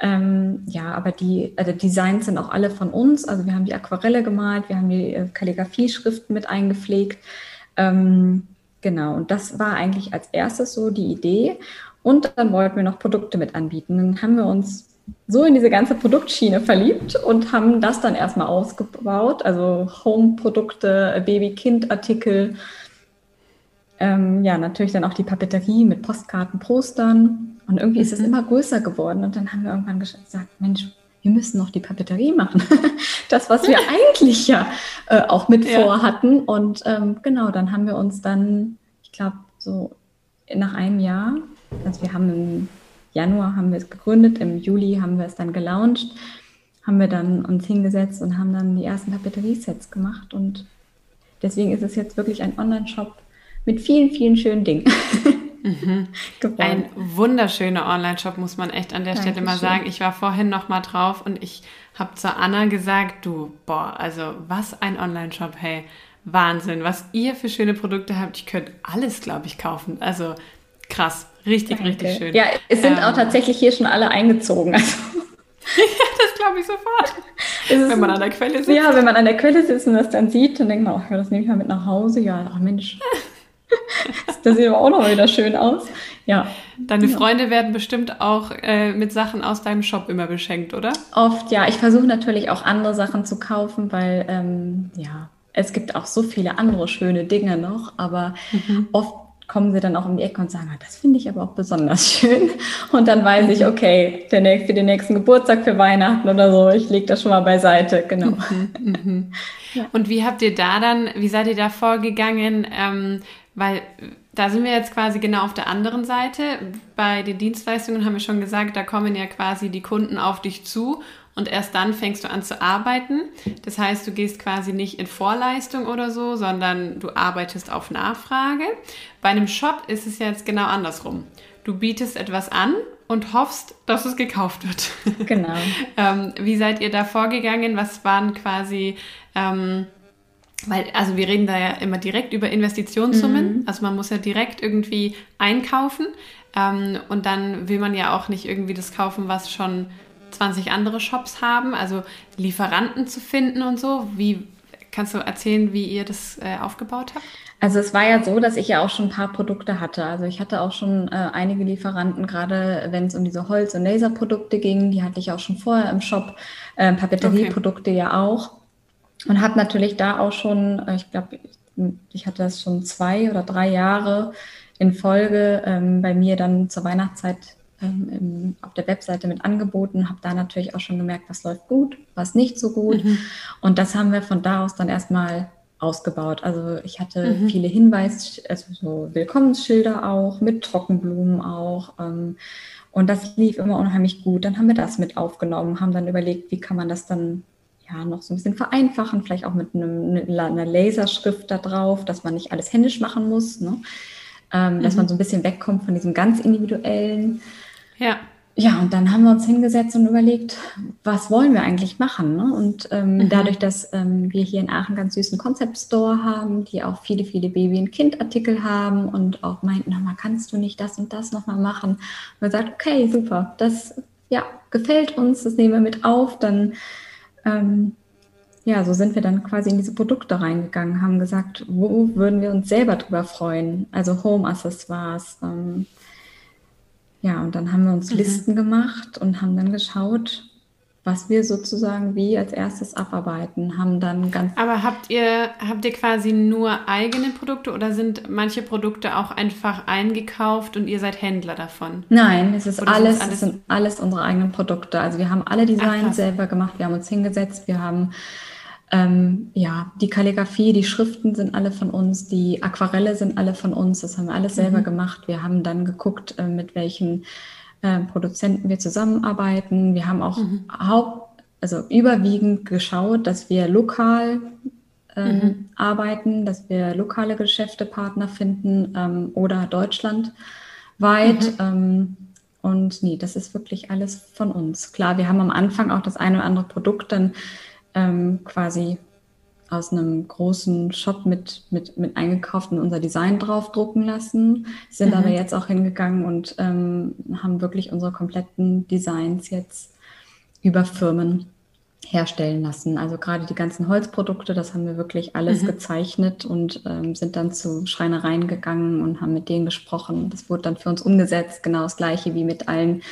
Ähm, ja, aber die also Designs sind auch alle von uns. Also wir haben die Aquarelle gemalt, wir haben die äh, Kalligrafie-Schriften mit eingepflegt. Ähm, genau, und das war eigentlich als erstes so die Idee. Und dann wollten wir noch Produkte mit anbieten. Dann haben wir uns so in diese ganze Produktschiene verliebt und haben das dann erstmal ausgebaut, also Home-Produkte, Baby-Kind-Artikel, ähm, ja, natürlich dann auch die Papeterie mit Postkarten, Postern Und irgendwie ist es mhm. immer größer geworden. Und dann haben wir irgendwann gesagt, Mensch, wir müssen noch die Papeterie machen. das, was wir eigentlich ja äh, auch mit ja. vorhatten. Und ähm, genau, dann haben wir uns dann, ich glaube, so nach einem Jahr, also wir haben im Januar haben wir es gegründet, im Juli haben wir es dann gelauncht, haben wir dann uns hingesetzt und haben dann die ersten Papeteriesets gemacht. Und deswegen ist es jetzt wirklich ein Online-Shop mit vielen, vielen schönen Dingen. Mhm. Ein wunderschöner Online-Shop, muss man echt an der Dankeschön. Stelle mal sagen. Ich war vorhin noch mal drauf und ich habe zu Anna gesagt, du, boah, also was ein Online-Shop, hey, Wahnsinn, was ihr für schöne Produkte habt. Ich könnte alles, glaube ich, kaufen. Also krass, richtig, Danke. richtig schön. Ja, es sind ähm, auch tatsächlich hier schon alle eingezogen. Also. ja, das glaube ich sofort. wenn man an der Quelle sitzt. Ja, wenn man an der Quelle sitzt und das dann sieht, dann denkt man, ach, das nehme ich mal mit nach Hause. Ja, ach Mensch. Das sieht aber auch noch wieder schön aus. Ja. Deine ja. Freunde werden bestimmt auch äh, mit Sachen aus deinem Shop immer beschenkt, oder? Oft, ja. Ich versuche natürlich auch andere Sachen zu kaufen, weil, ähm, ja, es gibt auch so viele andere schöne Dinge noch, aber mhm. oft kommen sie dann auch um die Ecke und sagen, ah, das finde ich aber auch besonders schön. Und dann weiß ich, mhm. okay, der nächste, für den nächsten Geburtstag, für Weihnachten oder so, ich lege das schon mal beiseite, genau. Mhm, mhm. Ja. Und wie habt ihr da dann, wie seid ihr da vorgegangen? Ähm, weil da sind wir jetzt quasi genau auf der anderen Seite. Bei den Dienstleistungen haben wir schon gesagt, da kommen ja quasi die Kunden auf dich zu und erst dann fängst du an zu arbeiten. Das heißt, du gehst quasi nicht in Vorleistung oder so, sondern du arbeitest auf Nachfrage. Bei einem Shop ist es jetzt genau andersrum. Du bietest etwas an und hoffst, dass es gekauft wird. Genau. ähm, wie seid ihr da vorgegangen? Was waren quasi ähm, weil, also wir reden da ja immer direkt über Investitionssummen. Mhm. Also man muss ja direkt irgendwie einkaufen. Ähm, und dann will man ja auch nicht irgendwie das kaufen, was schon 20 andere Shops haben. Also Lieferanten zu finden und so. Wie kannst du erzählen, wie ihr das äh, aufgebaut habt? Also es war ja so, dass ich ja auch schon ein paar Produkte hatte. Also ich hatte auch schon äh, einige Lieferanten, gerade wenn es um diese Holz- und Laserprodukte ging, die hatte ich auch schon vorher im Shop. Äh, Papeterieprodukte okay. ja auch. Und habe natürlich da auch schon, äh, ich glaube, ich hatte das schon zwei oder drei Jahre in Folge ähm, bei mir dann zur Weihnachtszeit ähm, im, auf der Webseite mit angeboten, habe da natürlich auch schon gemerkt, was läuft gut, was nicht so gut. Mhm. Und das haben wir von da aus dann erstmal ausgebaut. Also ich hatte mhm. viele Hinweis, also so Willkommensschilder auch, mit Trockenblumen auch. Ähm, und das lief immer unheimlich gut. Dann haben wir das mit aufgenommen, haben dann überlegt, wie kann man das dann ja, noch so ein bisschen vereinfachen, vielleicht auch mit einem, einer Laserschrift da drauf, dass man nicht alles händisch machen muss, ne? ähm, mhm. dass man so ein bisschen wegkommt von diesem ganz individuellen. Ja. Ja, und dann haben wir uns hingesetzt und überlegt, was wollen wir eigentlich machen? Ne? Und ähm, mhm. dadurch, dass ähm, wir hier in Aachen ganz süßen Concept Store haben, die auch viele, viele Baby- und Kindartikel haben und auch meinten, mal kannst du nicht das und das nochmal machen? Und wir gesagt, okay, super, das ja, gefällt uns, das nehmen wir mit auf, dann ähm, ja, so sind wir dann quasi in diese Produkte reingegangen, haben gesagt, wo würden wir uns selber drüber freuen? Also Home-Accessoires. Ähm, ja, und dann haben wir uns mhm. Listen gemacht und haben dann geschaut, was wir sozusagen wie als erstes abarbeiten, haben dann ganz. Aber habt ihr, habt ihr quasi nur eigene Produkte oder sind manche Produkte auch einfach eingekauft und ihr seid Händler davon? Nein, es ist alles, alles, es sind alles unsere eigenen Produkte. Also wir haben alle Designs Ach, selber gemacht, wir haben uns hingesetzt, wir haben ähm, ja, die Kalligrafie, die Schriften sind alle von uns, die Aquarelle sind alle von uns, das haben wir alles selber mhm. gemacht. Wir haben dann geguckt, äh, mit welchen äh, Produzenten wir zusammenarbeiten. Wir haben auch mhm. Haupt, also überwiegend geschaut, dass wir lokal ähm, mhm. arbeiten, dass wir lokale Geschäftepartner finden ähm, oder deutschlandweit. Mhm. Ähm, und nee, das ist wirklich alles von uns. Klar, wir haben am Anfang auch das eine oder andere Produkt dann ähm, quasi aus einem großen Shop mit, mit, mit eingekauft und unser Design draufdrucken lassen, sind mhm. aber jetzt auch hingegangen und ähm, haben wirklich unsere kompletten Designs jetzt über Firmen herstellen lassen. Also gerade die ganzen Holzprodukte, das haben wir wirklich alles mhm. gezeichnet und ähm, sind dann zu Schreinereien gegangen und haben mit denen gesprochen. Das wurde dann für uns umgesetzt, genau das gleiche wie mit allen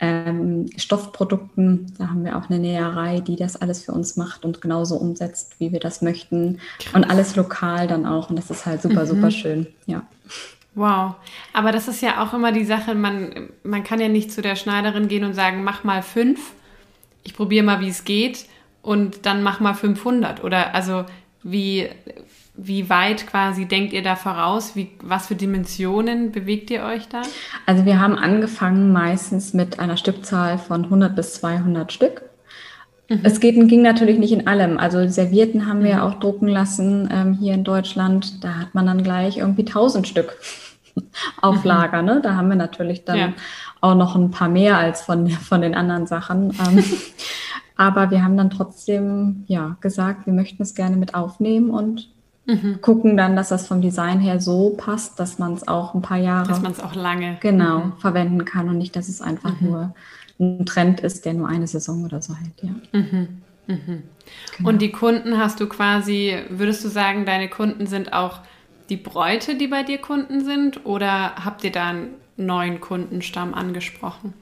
ähm, Stoffprodukten. Da haben wir auch eine Näherei, die das alles für uns macht und genauso umsetzt, wie wir das möchten. Und alles lokal dann auch. Und das ist halt super, mhm. super schön. Ja. Wow. Aber das ist ja auch immer die Sache, man, man kann ja nicht zu der Schneiderin gehen und sagen, mach mal fünf, ich probiere mal, wie es geht und dann mach mal 500. Oder also wie, wie weit quasi denkt ihr da voraus? Wie, was für Dimensionen bewegt ihr euch da? Also wir haben angefangen meistens mit einer Stückzahl von 100 bis 200 Stück. Mhm. Es geht, ging natürlich nicht in allem. Also Servierten haben wir mhm. auch drucken lassen ähm, hier in Deutschland. Da hat man dann gleich irgendwie 1000 Stück auf mhm. Lager. Ne? Da haben wir natürlich dann ja. auch noch ein paar mehr als von, von den anderen Sachen. Ähm, aber wir haben dann trotzdem ja gesagt, wir möchten es gerne mit aufnehmen und mhm. gucken dann, dass das vom Design her so passt, dass man es auch ein paar Jahre. Dass man es auch lange. Genau, mhm. verwenden kann und nicht, dass es einfach mhm. nur ein Trend ist, der nur eine Saison oder so hält, ja. Mhm. Mhm. Genau. Und die Kunden hast du quasi, würdest du sagen, deine Kunden sind auch die Bräute, die bei dir Kunden sind, oder habt ihr da einen neuen Kundenstamm angesprochen?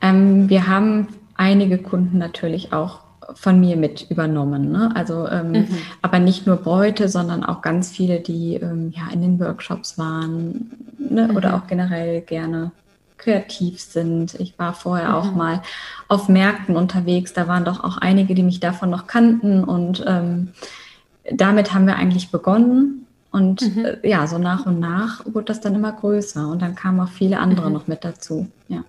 Ähm, wir haben einige Kunden natürlich auch von mir mit übernommen. Ne? Also, ähm, mhm. aber nicht nur Bräute, sondern auch ganz viele, die ähm, ja in den Workshops waren ne? mhm. oder auch generell gerne kreativ sind. Ich war vorher mhm. auch mal auf Märkten unterwegs. Da waren doch auch einige, die mich davon noch kannten. Und ähm, damit haben wir eigentlich begonnen. Und mhm. äh, ja, so nach und nach wurde das dann immer größer. Und dann kamen auch viele andere mhm. noch mit dazu. Ja.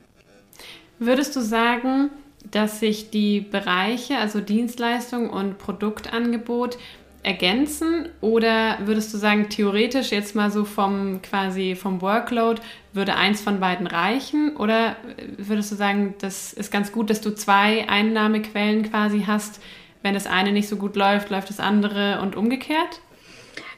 Würdest du sagen, dass sich die Bereiche, also Dienstleistung und Produktangebot, ergänzen? Oder würdest du sagen, theoretisch jetzt mal so vom quasi vom Workload würde eins von beiden reichen? Oder würdest du sagen, das ist ganz gut, dass du zwei Einnahmequellen quasi hast, wenn das eine nicht so gut läuft, läuft das andere und umgekehrt?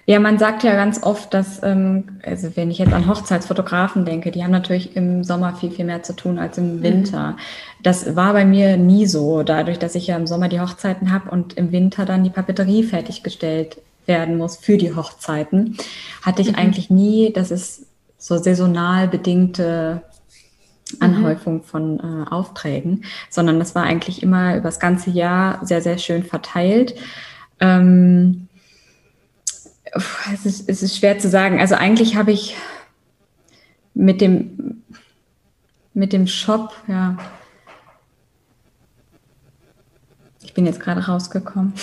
Ja, man sagt ja ganz oft, dass, ähm, also wenn ich jetzt an Hochzeitsfotografen denke, die haben natürlich im Sommer viel, viel mehr zu tun als im Winter. Mhm. Das war bei mir nie so, dadurch, dass ich ja im Sommer die Hochzeiten habe und im Winter dann die Papeterie fertiggestellt werden muss für die Hochzeiten, hatte ich mhm. eigentlich nie, dass es so saisonal bedingte Anhäufung mhm. von äh, Aufträgen, sondern das war eigentlich immer über das ganze Jahr sehr, sehr schön verteilt. Ähm, es ist, es ist schwer zu sagen. Also eigentlich habe ich mit dem, mit dem Shop, ja. Ich bin jetzt gerade rausgekommen.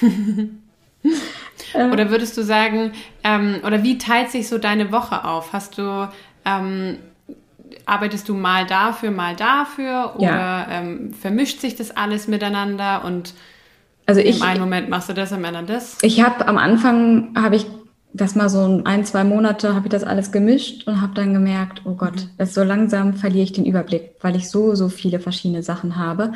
oder würdest du sagen, ähm, oder wie teilt sich so deine Woche auf? Hast du, ähm, arbeitest du mal dafür, mal dafür? Oder ja. ähm, vermischt sich das alles miteinander und also ich, Im einen Moment machst du das, im anderen das. Ich habe am Anfang habe ich das mal so ein, zwei Monate habe ich das alles gemischt und habe dann gemerkt, oh Gott, mhm. so langsam verliere ich den Überblick, weil ich so, so viele verschiedene Sachen habe.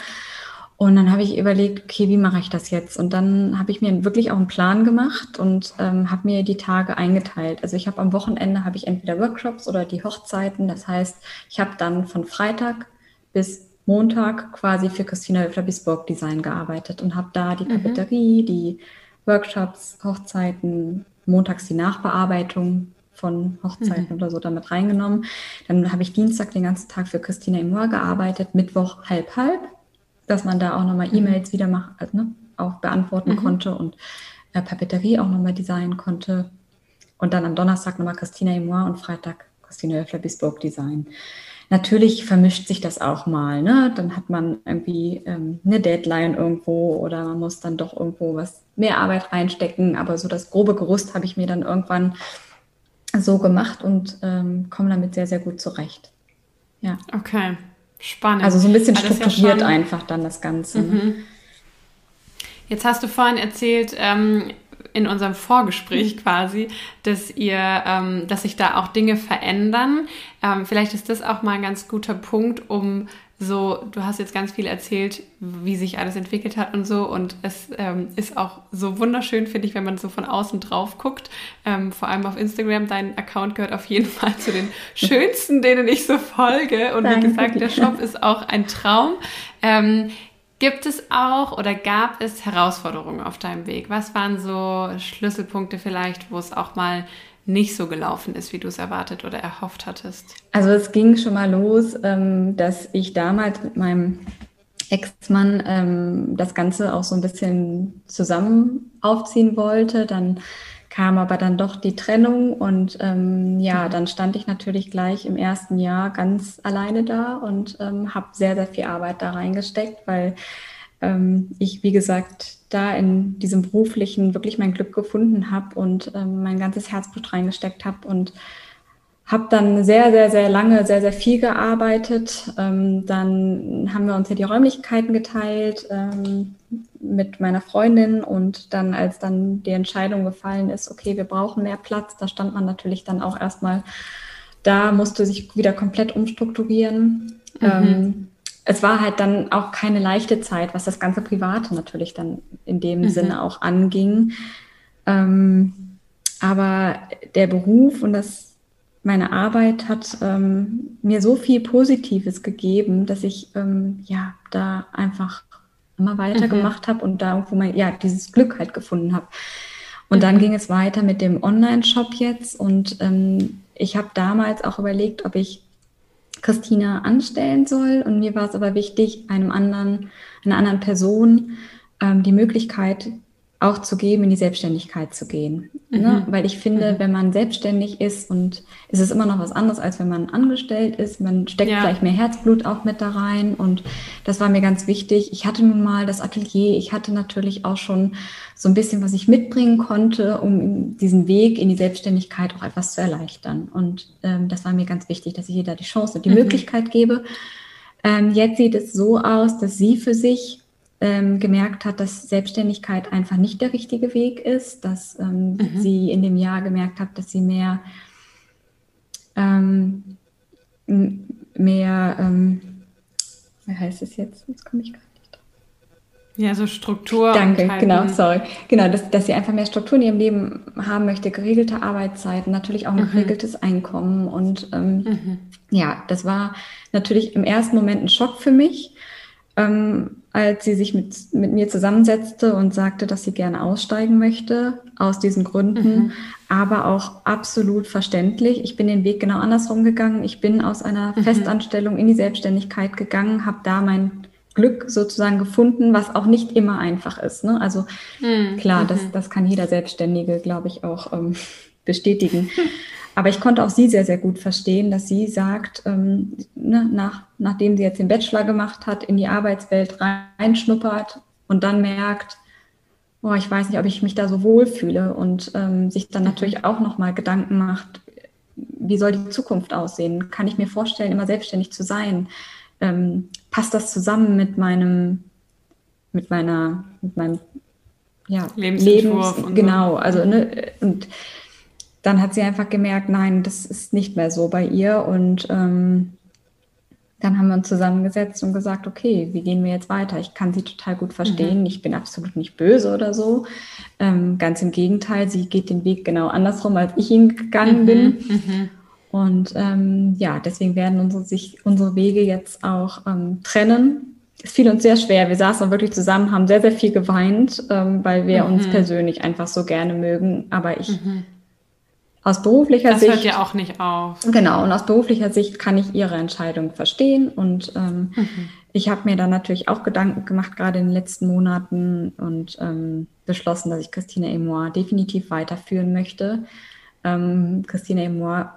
Und dann habe ich überlegt, okay, wie mache ich das jetzt? Und dann habe ich mir wirklich auch einen Plan gemacht und ähm, habe mir die Tage eingeteilt. Also ich habe am Wochenende habe ich entweder Workshops oder die Hochzeiten. Das heißt, ich habe dann von Freitag bis Montag quasi für Christina Höfler Bespoke Design gearbeitet und habe da die. Papeterie, mhm. die Workshops, Hochzeiten, montags die Nachbearbeitung von Hochzeiten mhm. oder so damit reingenommen. Dann habe ich Dienstag den ganzen Tag für Christina Emoir gearbeitet, Mittwoch halb halb, dass man da auch nochmal mhm. E-Mails wieder macht, also, ne, auch beantworten mhm. konnte und äh, Papeterie auch nochmal designen konnte. Und dann am Donnerstag nochmal Christina Emoir und Freitag Christina Höfler Bespoke Design. Natürlich vermischt sich das auch mal. Ne? Dann hat man irgendwie ähm, eine Deadline irgendwo oder man muss dann doch irgendwo was mehr Arbeit reinstecken. Aber so das grobe Gerüst habe ich mir dann irgendwann so gemacht und ähm, komme damit sehr, sehr gut zurecht. Ja. Okay, spannend. Also so ein bisschen strukturiert ja einfach dann das Ganze. Ne? Mhm. Jetzt hast du vorhin erzählt, ähm, in unserem Vorgespräch mhm. quasi, dass ihr, ähm, dass sich da auch Dinge verändern. Ähm, vielleicht ist das auch mal ein ganz guter Punkt, um so, du hast jetzt ganz viel erzählt, wie sich alles entwickelt hat und so. Und es ähm, ist auch so wunderschön, finde ich, wenn man so von außen drauf guckt. Ähm, vor allem auf Instagram. Dein Account gehört auf jeden Fall zu den schönsten, denen ich so folge. Und Danke. wie gesagt, der Shop ist auch ein Traum. Ähm, Gibt es auch oder gab es Herausforderungen auf deinem Weg? Was waren so Schlüsselpunkte vielleicht, wo es auch mal nicht so gelaufen ist, wie du es erwartet oder erhofft hattest? Also es ging schon mal los, ähm, dass ich damals mit meinem Ex-Mann ähm, das Ganze auch so ein bisschen zusammen aufziehen wollte. Dann kam aber dann doch die Trennung und ähm, ja, dann stand ich natürlich gleich im ersten Jahr ganz alleine da und ähm, habe sehr, sehr viel Arbeit da reingesteckt, weil ähm, ich, wie gesagt, da in diesem beruflichen wirklich mein Glück gefunden habe und ähm, mein ganzes Herzblut reingesteckt habe und habe dann sehr, sehr, sehr lange, sehr, sehr viel gearbeitet. Ähm, dann haben wir uns ja die Räumlichkeiten geteilt ähm, mit meiner Freundin und dann, als dann die Entscheidung gefallen ist, okay, wir brauchen mehr Platz, da stand man natürlich dann auch erstmal da, musste sich wieder komplett umstrukturieren. Mhm. Ähm, es war halt dann auch keine leichte Zeit, was das ganze Private natürlich dann in dem mhm. Sinne auch anging. Ähm, aber der Beruf und das meine Arbeit hat ähm, mir so viel Positives gegeben, dass ich ähm, ja da einfach immer weitergemacht mhm. habe und da irgendwo mein, ja, dieses Glück halt gefunden habe. Und mhm. dann ging es weiter mit dem Online-Shop jetzt und ähm, ich habe damals auch überlegt, ob ich Christina anstellen soll und mir war es aber wichtig, einem anderen, einer anderen Person ähm, die Möglichkeit auch zu geben, in die Selbstständigkeit zu gehen. Ne? Mhm. Ne? Weil ich finde, mhm. wenn man selbstständig ist und ist es immer noch was anderes, als wenn man angestellt ist. Man steckt ja. vielleicht mehr Herzblut auch mit da rein. Und das war mir ganz wichtig. Ich hatte nun mal das Atelier. Ich hatte natürlich auch schon so ein bisschen, was ich mitbringen konnte, um diesen Weg in die Selbstständigkeit auch etwas zu erleichtern. Und ähm, das war mir ganz wichtig, dass ich ihr da die Chance und die mhm. Möglichkeit gebe. Ähm, jetzt sieht es so aus, dass sie für sich ähm, gemerkt hat, dass Selbstständigkeit einfach nicht der richtige Weg ist, dass ähm, mhm. sie in dem Jahr gemerkt hat, dass sie mehr, ähm, mehr, ähm, wie heißt es jetzt? Jetzt komme ich gerade. Ja, so Struktur. Danke, genau, sorry. Genau, dass, dass sie einfach mehr Struktur in ihrem Leben haben möchte, geregelte Arbeitszeiten, natürlich auch ein mhm. geregeltes Einkommen. Und ähm, mhm. ja, das war natürlich im ersten Moment ein Schock für mich. Ähm, als sie sich mit, mit mir zusammensetzte und sagte, dass sie gerne aussteigen möchte, aus diesen Gründen, mhm. aber auch absolut verständlich. Ich bin den Weg genau andersrum gegangen. Ich bin aus einer mhm. Festanstellung in die Selbstständigkeit gegangen, habe da mein Glück sozusagen gefunden, was auch nicht immer einfach ist. Ne? Also mhm. klar, das, mhm. das kann jeder Selbstständige, glaube ich, auch ähm, bestätigen. Aber ich konnte auch sie sehr, sehr gut verstehen, dass sie sagt, ähm, ne, nach, nachdem sie jetzt den Bachelor gemacht hat, in die Arbeitswelt reinschnuppert und dann merkt, oh, ich weiß nicht, ob ich mich da so wohlfühle und ähm, sich dann natürlich auch nochmal Gedanken macht, wie soll die Zukunft aussehen? Kann ich mir vorstellen, immer selbstständig zu sein? Ähm, passt das zusammen mit meinem, mit meiner, mit meinem ja, Lebens, genau, also ne, und dann hat sie einfach gemerkt, nein, das ist nicht mehr so bei ihr. Und ähm, dann haben wir uns zusammengesetzt und gesagt, okay, wie gehen wir jetzt weiter? Ich kann sie total gut verstehen. Mhm. Ich bin absolut nicht böse oder so. Ähm, ganz im Gegenteil, sie geht den Weg genau andersrum, als ich ihn gegangen mhm. bin. Mhm. Und ähm, ja, deswegen werden unsere, sich, unsere Wege jetzt auch ähm, trennen. Es fiel uns sehr schwer. Wir saßen wirklich zusammen, haben sehr, sehr viel geweint, ähm, weil wir uns mhm. persönlich einfach so gerne mögen. Aber ich mhm. Aus beruflicher das Sicht. Das hört ja auch nicht auf. Genau, und aus beruflicher Sicht kann ich Ihre Entscheidung verstehen. Und ähm, mhm. ich habe mir dann natürlich auch Gedanken gemacht, gerade in den letzten Monaten, und ähm, beschlossen, dass ich Christina Emoir definitiv weiterführen möchte. Ähm, Christina Emoir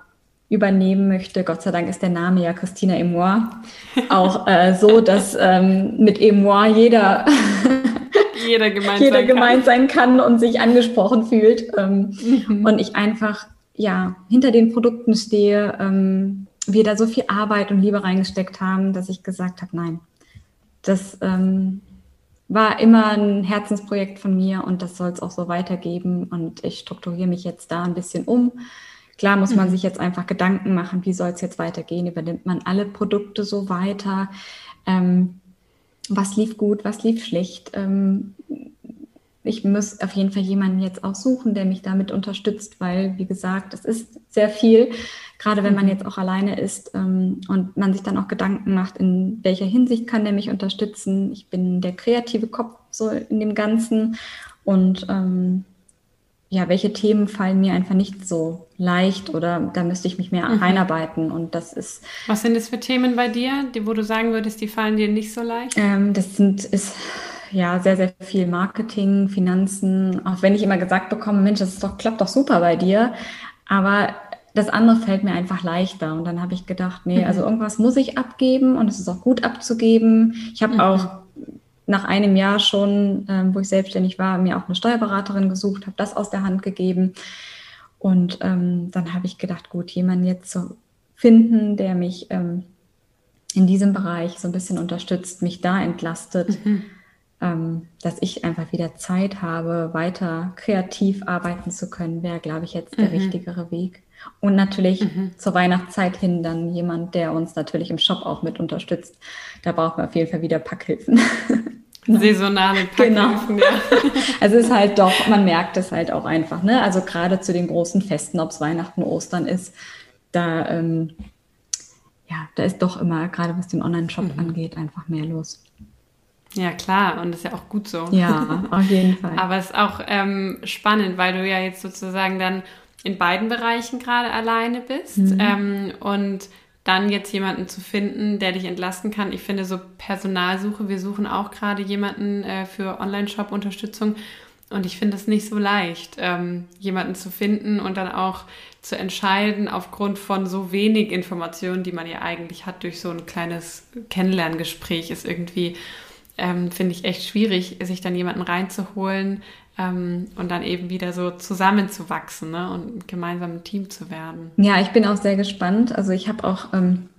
übernehmen möchte. Gott sei Dank ist der Name ja Christina Emoir auch äh, so, dass ähm, mit Emoir jeder jeder gemeint, jeder sein, gemeint kann. sein kann und sich angesprochen fühlt. Ähm, mhm. Und ich einfach ja, hinter den Produkten stehe, ähm, wir da so viel Arbeit und Liebe reingesteckt haben, dass ich gesagt habe, nein, das ähm, war immer ein Herzensprojekt von mir und das soll es auch so weitergeben. Und ich strukturiere mich jetzt da ein bisschen um. Klar muss man mhm. sich jetzt einfach Gedanken machen, wie soll es jetzt weitergehen? Übernimmt man alle Produkte so weiter? Ähm, was lief gut, was lief schlecht? Ähm, ich muss auf jeden Fall jemanden jetzt auch suchen, der mich damit unterstützt, weil, wie gesagt, es ist sehr viel, gerade wenn man mhm. jetzt auch alleine ist ähm, und man sich dann auch Gedanken macht, in welcher Hinsicht kann der mich unterstützen. Ich bin der kreative Kopf so in dem Ganzen und ähm, ja, welche Themen fallen mir einfach nicht so leicht oder da müsste ich mich mehr mhm. einarbeiten und das ist. Was sind das für Themen bei dir, die, wo du sagen würdest, die fallen dir nicht so leicht? Ähm, das sind, ist ja sehr, sehr viel Marketing, Finanzen, auch wenn ich immer gesagt bekomme, Mensch, das ist doch, klappt doch super bei dir. Aber das andere fällt mir einfach leichter. Und dann habe ich gedacht, nee, mhm. also irgendwas muss ich abgeben und es ist auch gut abzugeben. Ich habe mhm. auch nach einem Jahr schon, ähm, wo ich selbstständig war, mir auch eine Steuerberaterin gesucht, habe das aus der Hand gegeben. Und ähm, dann habe ich gedacht, gut, jemanden jetzt zu finden, der mich ähm, in diesem Bereich so ein bisschen unterstützt, mich da entlastet, mhm. Ähm, dass ich einfach wieder Zeit habe, weiter kreativ arbeiten zu können, wäre, glaube ich, jetzt der mhm. richtigere Weg. Und natürlich mhm. zur Weihnachtszeit hin dann jemand, der uns natürlich im Shop auch mit unterstützt. Da brauchen wir auf jeden Fall wieder Packhilfen. Saisonale Packhilfen, genau. ja. Also es ist halt doch, man merkt es halt auch einfach, ne? Also gerade zu den großen Festen, ob es Weihnachten, Ostern ist, da, ähm, ja, da ist doch immer, gerade was den Online-Shop mhm. angeht, einfach mehr los. Ja, klar, und das ist ja auch gut so. Ja, auf jeden Fall. Aber es ist auch ähm, spannend, weil du ja jetzt sozusagen dann in beiden Bereichen gerade alleine bist mhm. ähm, und dann jetzt jemanden zu finden, der dich entlasten kann. Ich finde so Personalsuche, wir suchen auch gerade jemanden äh, für Online-Shop-Unterstützung und ich finde es nicht so leicht, ähm, jemanden zu finden und dann auch zu entscheiden aufgrund von so wenig Informationen, die man ja eigentlich hat durch so ein kleines Kennenlerngespräch, ist irgendwie, ähm, finde ich, echt schwierig, sich dann jemanden reinzuholen, ähm, und dann eben wieder so zusammenzuwachsen ne? und gemeinsam ein Team zu werden. Ja, ich bin auch sehr gespannt. Also ich habe auch ähm,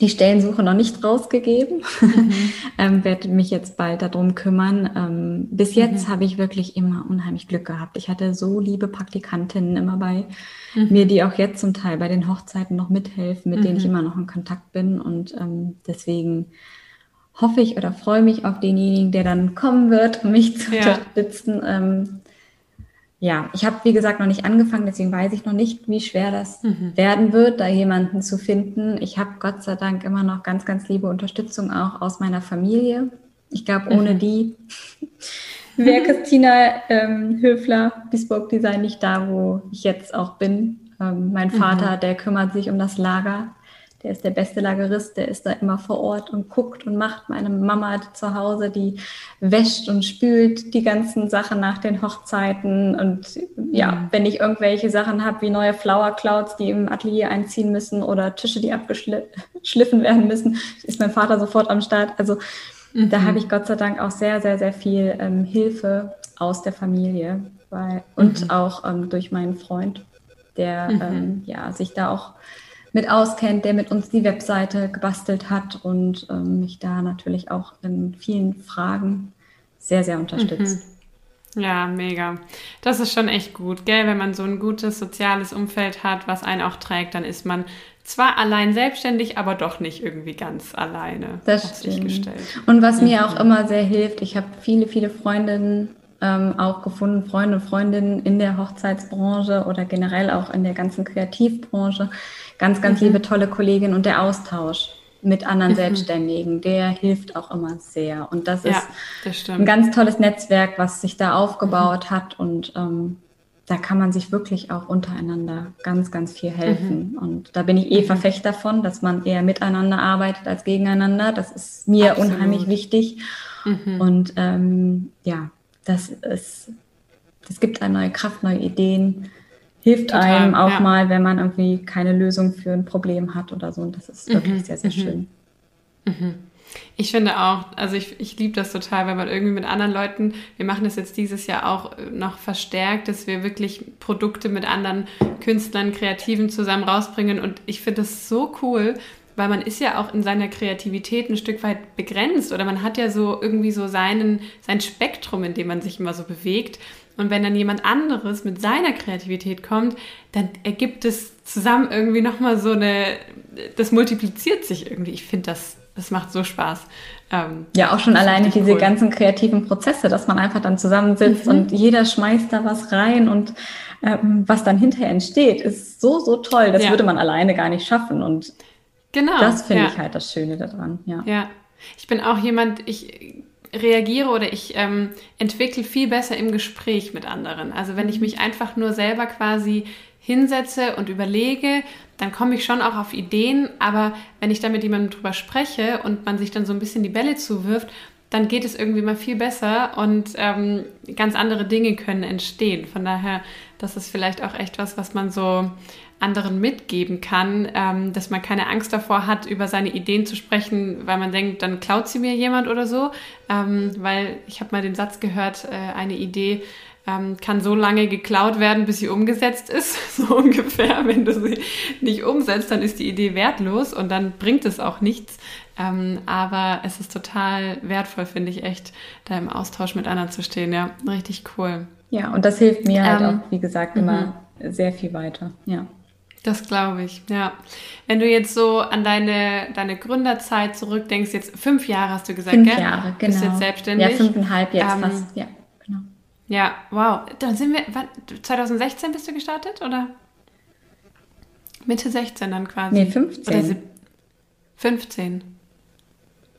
die Stellensuche noch nicht rausgegeben, mhm. ähm, werde mich jetzt bald darum kümmern. Ähm, bis jetzt mhm. habe ich wirklich immer unheimlich Glück gehabt. Ich hatte so liebe Praktikantinnen immer bei mhm. mir, die auch jetzt zum Teil bei den Hochzeiten noch mithelfen, mit denen ich mhm. immer noch in Kontakt bin und ähm, deswegen hoffe ich oder freue mich auf denjenigen, der dann kommen wird, um mich zu ja. unterstützen. Ähm, ja, ich habe, wie gesagt, noch nicht angefangen, deswegen weiß ich noch nicht, wie schwer das mhm. werden wird, da jemanden zu finden. Ich habe Gott sei Dank immer noch ganz, ganz liebe Unterstützung auch aus meiner Familie. Ich glaube, ohne mhm. die wäre Christina ähm, Höfler, Bespoke Design, nicht da, wo ich jetzt auch bin. Ähm, mein Vater, mhm. der kümmert sich um das Lager der ist der beste Lagerist, der ist da immer vor Ort und guckt und macht. Meine Mama zu Hause, die wäscht und spült die ganzen Sachen nach den Hochzeiten. Und ja, mhm. wenn ich irgendwelche Sachen habe, wie neue Flower Clouds, die im Atelier einziehen müssen oder Tische, die abgeschliffen werden müssen, ist mein Vater sofort am Start. Also mhm. da habe ich Gott sei Dank auch sehr, sehr, sehr viel ähm, Hilfe aus der Familie weil, und mhm. auch ähm, durch meinen Freund, der mhm. ähm, ja, sich da auch mit auskennt, der mit uns die Webseite gebastelt hat und ähm, mich da natürlich auch in vielen Fragen sehr, sehr unterstützt. Mhm. Ja, mega. Das ist schon echt gut, gell? Wenn man so ein gutes soziales Umfeld hat, was einen auch trägt, dann ist man zwar allein selbstständig, aber doch nicht irgendwie ganz alleine das auf stimmt. sich gestellt. Und was mhm. mir auch immer sehr hilft, ich habe viele, viele Freundinnen ähm, auch gefunden, Freunde und Freundinnen in der Hochzeitsbranche oder generell auch in der ganzen Kreativbranche. Ganz, ganz mhm. liebe, tolle Kollegin und der Austausch mit anderen mhm. Selbstständigen, der hilft auch immer sehr. Und das ja, ist das ein ganz tolles Netzwerk, was sich da aufgebaut mhm. hat und ähm, da kann man sich wirklich auch untereinander ganz, ganz viel helfen. Mhm. Und da bin ich eh mhm. Verfechter davon, dass man eher miteinander arbeitet als gegeneinander. Das ist mir Absolut. unheimlich wichtig. Mhm. Und ähm, ja, das ist, das gibt einem neue Kraft, neue Ideen, hilft Total, einem auch ja. mal, wenn man irgendwie keine Lösung für ein Problem hat oder so. Und das ist wirklich mhm, sehr, sehr mhm. schön. Mhm. Ich finde auch, also ich, ich liebe das total, weil man irgendwie mit anderen Leuten, wir machen das jetzt dieses Jahr auch noch verstärkt, dass wir wirklich Produkte mit anderen Künstlern, Kreativen zusammen rausbringen. Und ich finde das so cool, weil man ist ja auch in seiner Kreativität ein Stück weit begrenzt oder man hat ja so irgendwie so seinen, sein Spektrum, in dem man sich immer so bewegt. Und wenn dann jemand anderes mit seiner Kreativität kommt, dann ergibt es zusammen irgendwie nochmal so eine, das multipliziert sich irgendwie. Ich finde das, das macht so Spaß. Ähm, ja, auch schon alleine diese cool. ganzen kreativen Prozesse, dass man einfach dann zusammensitzt mhm. und jeder schmeißt da was rein und ähm, was dann hinterher entsteht, ist so, so toll. Das ja. würde man alleine gar nicht schaffen. Und Genau. Das finde ja. ich halt das Schöne daran, ja. Ja. Ich bin auch jemand, ich reagiere oder ich ähm, entwickle viel besser im Gespräch mit anderen. Also wenn ich mich einfach nur selber quasi hinsetze und überlege, dann komme ich schon auch auf Ideen, aber wenn ich da mit jemandem drüber spreche und man sich dann so ein bisschen die Bälle zuwirft, dann geht es irgendwie mal viel besser und ähm, ganz andere Dinge können entstehen. Von daher, das ist vielleicht auch echt was, was man so anderen mitgeben kann, ähm, dass man keine Angst davor hat, über seine Ideen zu sprechen, weil man denkt, dann klaut sie mir jemand oder so. Ähm, weil ich habe mal den Satz gehört, äh, eine Idee ähm, kann so lange geklaut werden, bis sie umgesetzt ist. So ungefähr. Wenn du sie nicht umsetzt, dann ist die Idee wertlos und dann bringt es auch nichts. Ähm, aber es ist total wertvoll, finde ich echt, da im Austausch mit anderen zu stehen. Ja, richtig cool. Ja, und das hilft mir halt ähm, auch, wie gesagt, immer mhm. sehr viel weiter. Ja. Das glaube ich, ja. Wenn du jetzt so an deine, deine Gründerzeit zurückdenkst, jetzt fünf Jahre hast du gesagt, fünf gell? Jahre, genau. Bist jetzt selbstständig. Ja, fünfeinhalb jetzt ähm, fast, ja, genau. Ja, wow. Dann sind wir, 2016 bist du gestartet, oder? Mitte 16 dann quasi? Nee, 15. Oder 15.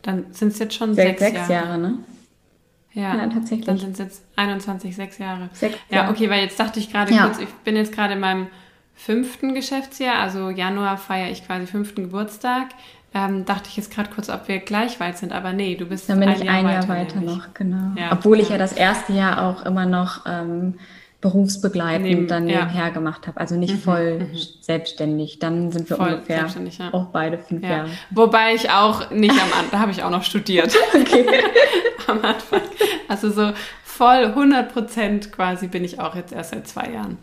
Dann sind es jetzt schon sechs, sechs Jahre. Jahre, ne? Ja, ja, tatsächlich. Dann sind es jetzt 21, sechs Jahre. Sechs ja, okay, weil jetzt dachte ich gerade ja. kurz, ich bin jetzt gerade in meinem fünften Geschäftsjahr, also Januar feiere ich quasi fünften Geburtstag. Ähm, dachte ich jetzt gerade kurz, ob wir gleich weit sind, aber nee, du bist Dann bin ein ich Jahr ein Jahr weiter, weiter noch, genau. Ja, Obwohl ich ja das erste Jahr auch immer noch ähm, berufsbegleitend Neben, dann ja. nebenher gemacht habe, also nicht mhm, voll mhm. selbstständig. Dann sind wir voll ungefähr ja. auch beide fünf ja. Jahre. Wobei ich auch nicht am Anfang, da habe ich auch noch studiert. okay. am Anfang. Also so voll 100 Prozent quasi bin ich auch jetzt erst seit zwei Jahren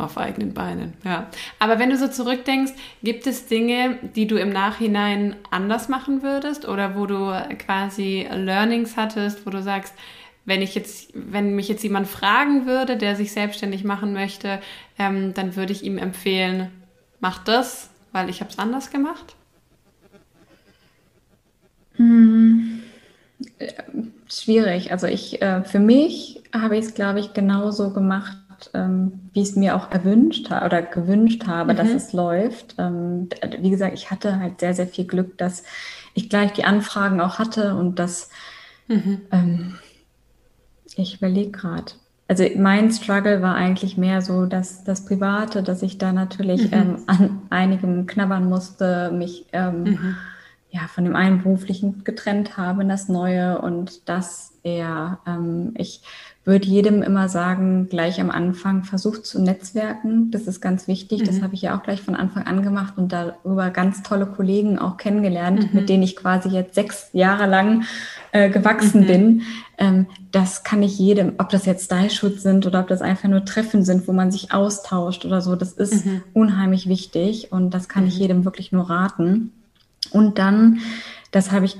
auf eigenen Beinen. Ja. Aber wenn du so zurückdenkst, gibt es Dinge, die du im Nachhinein anders machen würdest oder wo du quasi Learnings hattest, wo du sagst, wenn ich jetzt, wenn mich jetzt jemand fragen würde, der sich selbstständig machen möchte, ähm, dann würde ich ihm empfehlen, mach das, weil ich habe es anders gemacht. Hm, äh, schwierig. Also ich, äh, für mich habe ich es, glaube ich, genauso gemacht, ähm, wie ich es mir auch erwünscht habe oder gewünscht habe, mhm. dass es läuft. Ähm, wie gesagt, ich hatte halt sehr, sehr viel Glück, dass ich gleich die Anfragen auch hatte und dass mhm. ähm, ich überlege gerade. Also mein Struggle war eigentlich mehr so, dass das Private, dass ich da natürlich mhm. ähm, an einigem knabbern musste, mich ähm, mhm. ja von dem einen beruflichen getrennt habe in das Neue und das eher ähm, ich würde jedem immer sagen, gleich am Anfang versucht zu netzwerken. Das ist ganz wichtig. Mhm. Das habe ich ja auch gleich von Anfang an gemacht und darüber ganz tolle Kollegen auch kennengelernt, mhm. mit denen ich quasi jetzt sechs Jahre lang äh, gewachsen mhm. bin. Ähm, das kann ich jedem, ob das jetzt Style-Schutz sind oder ob das einfach nur Treffen sind, wo man sich austauscht oder so, das ist mhm. unheimlich wichtig und das kann ich mhm. jedem wirklich nur raten. Und dann, das habe ich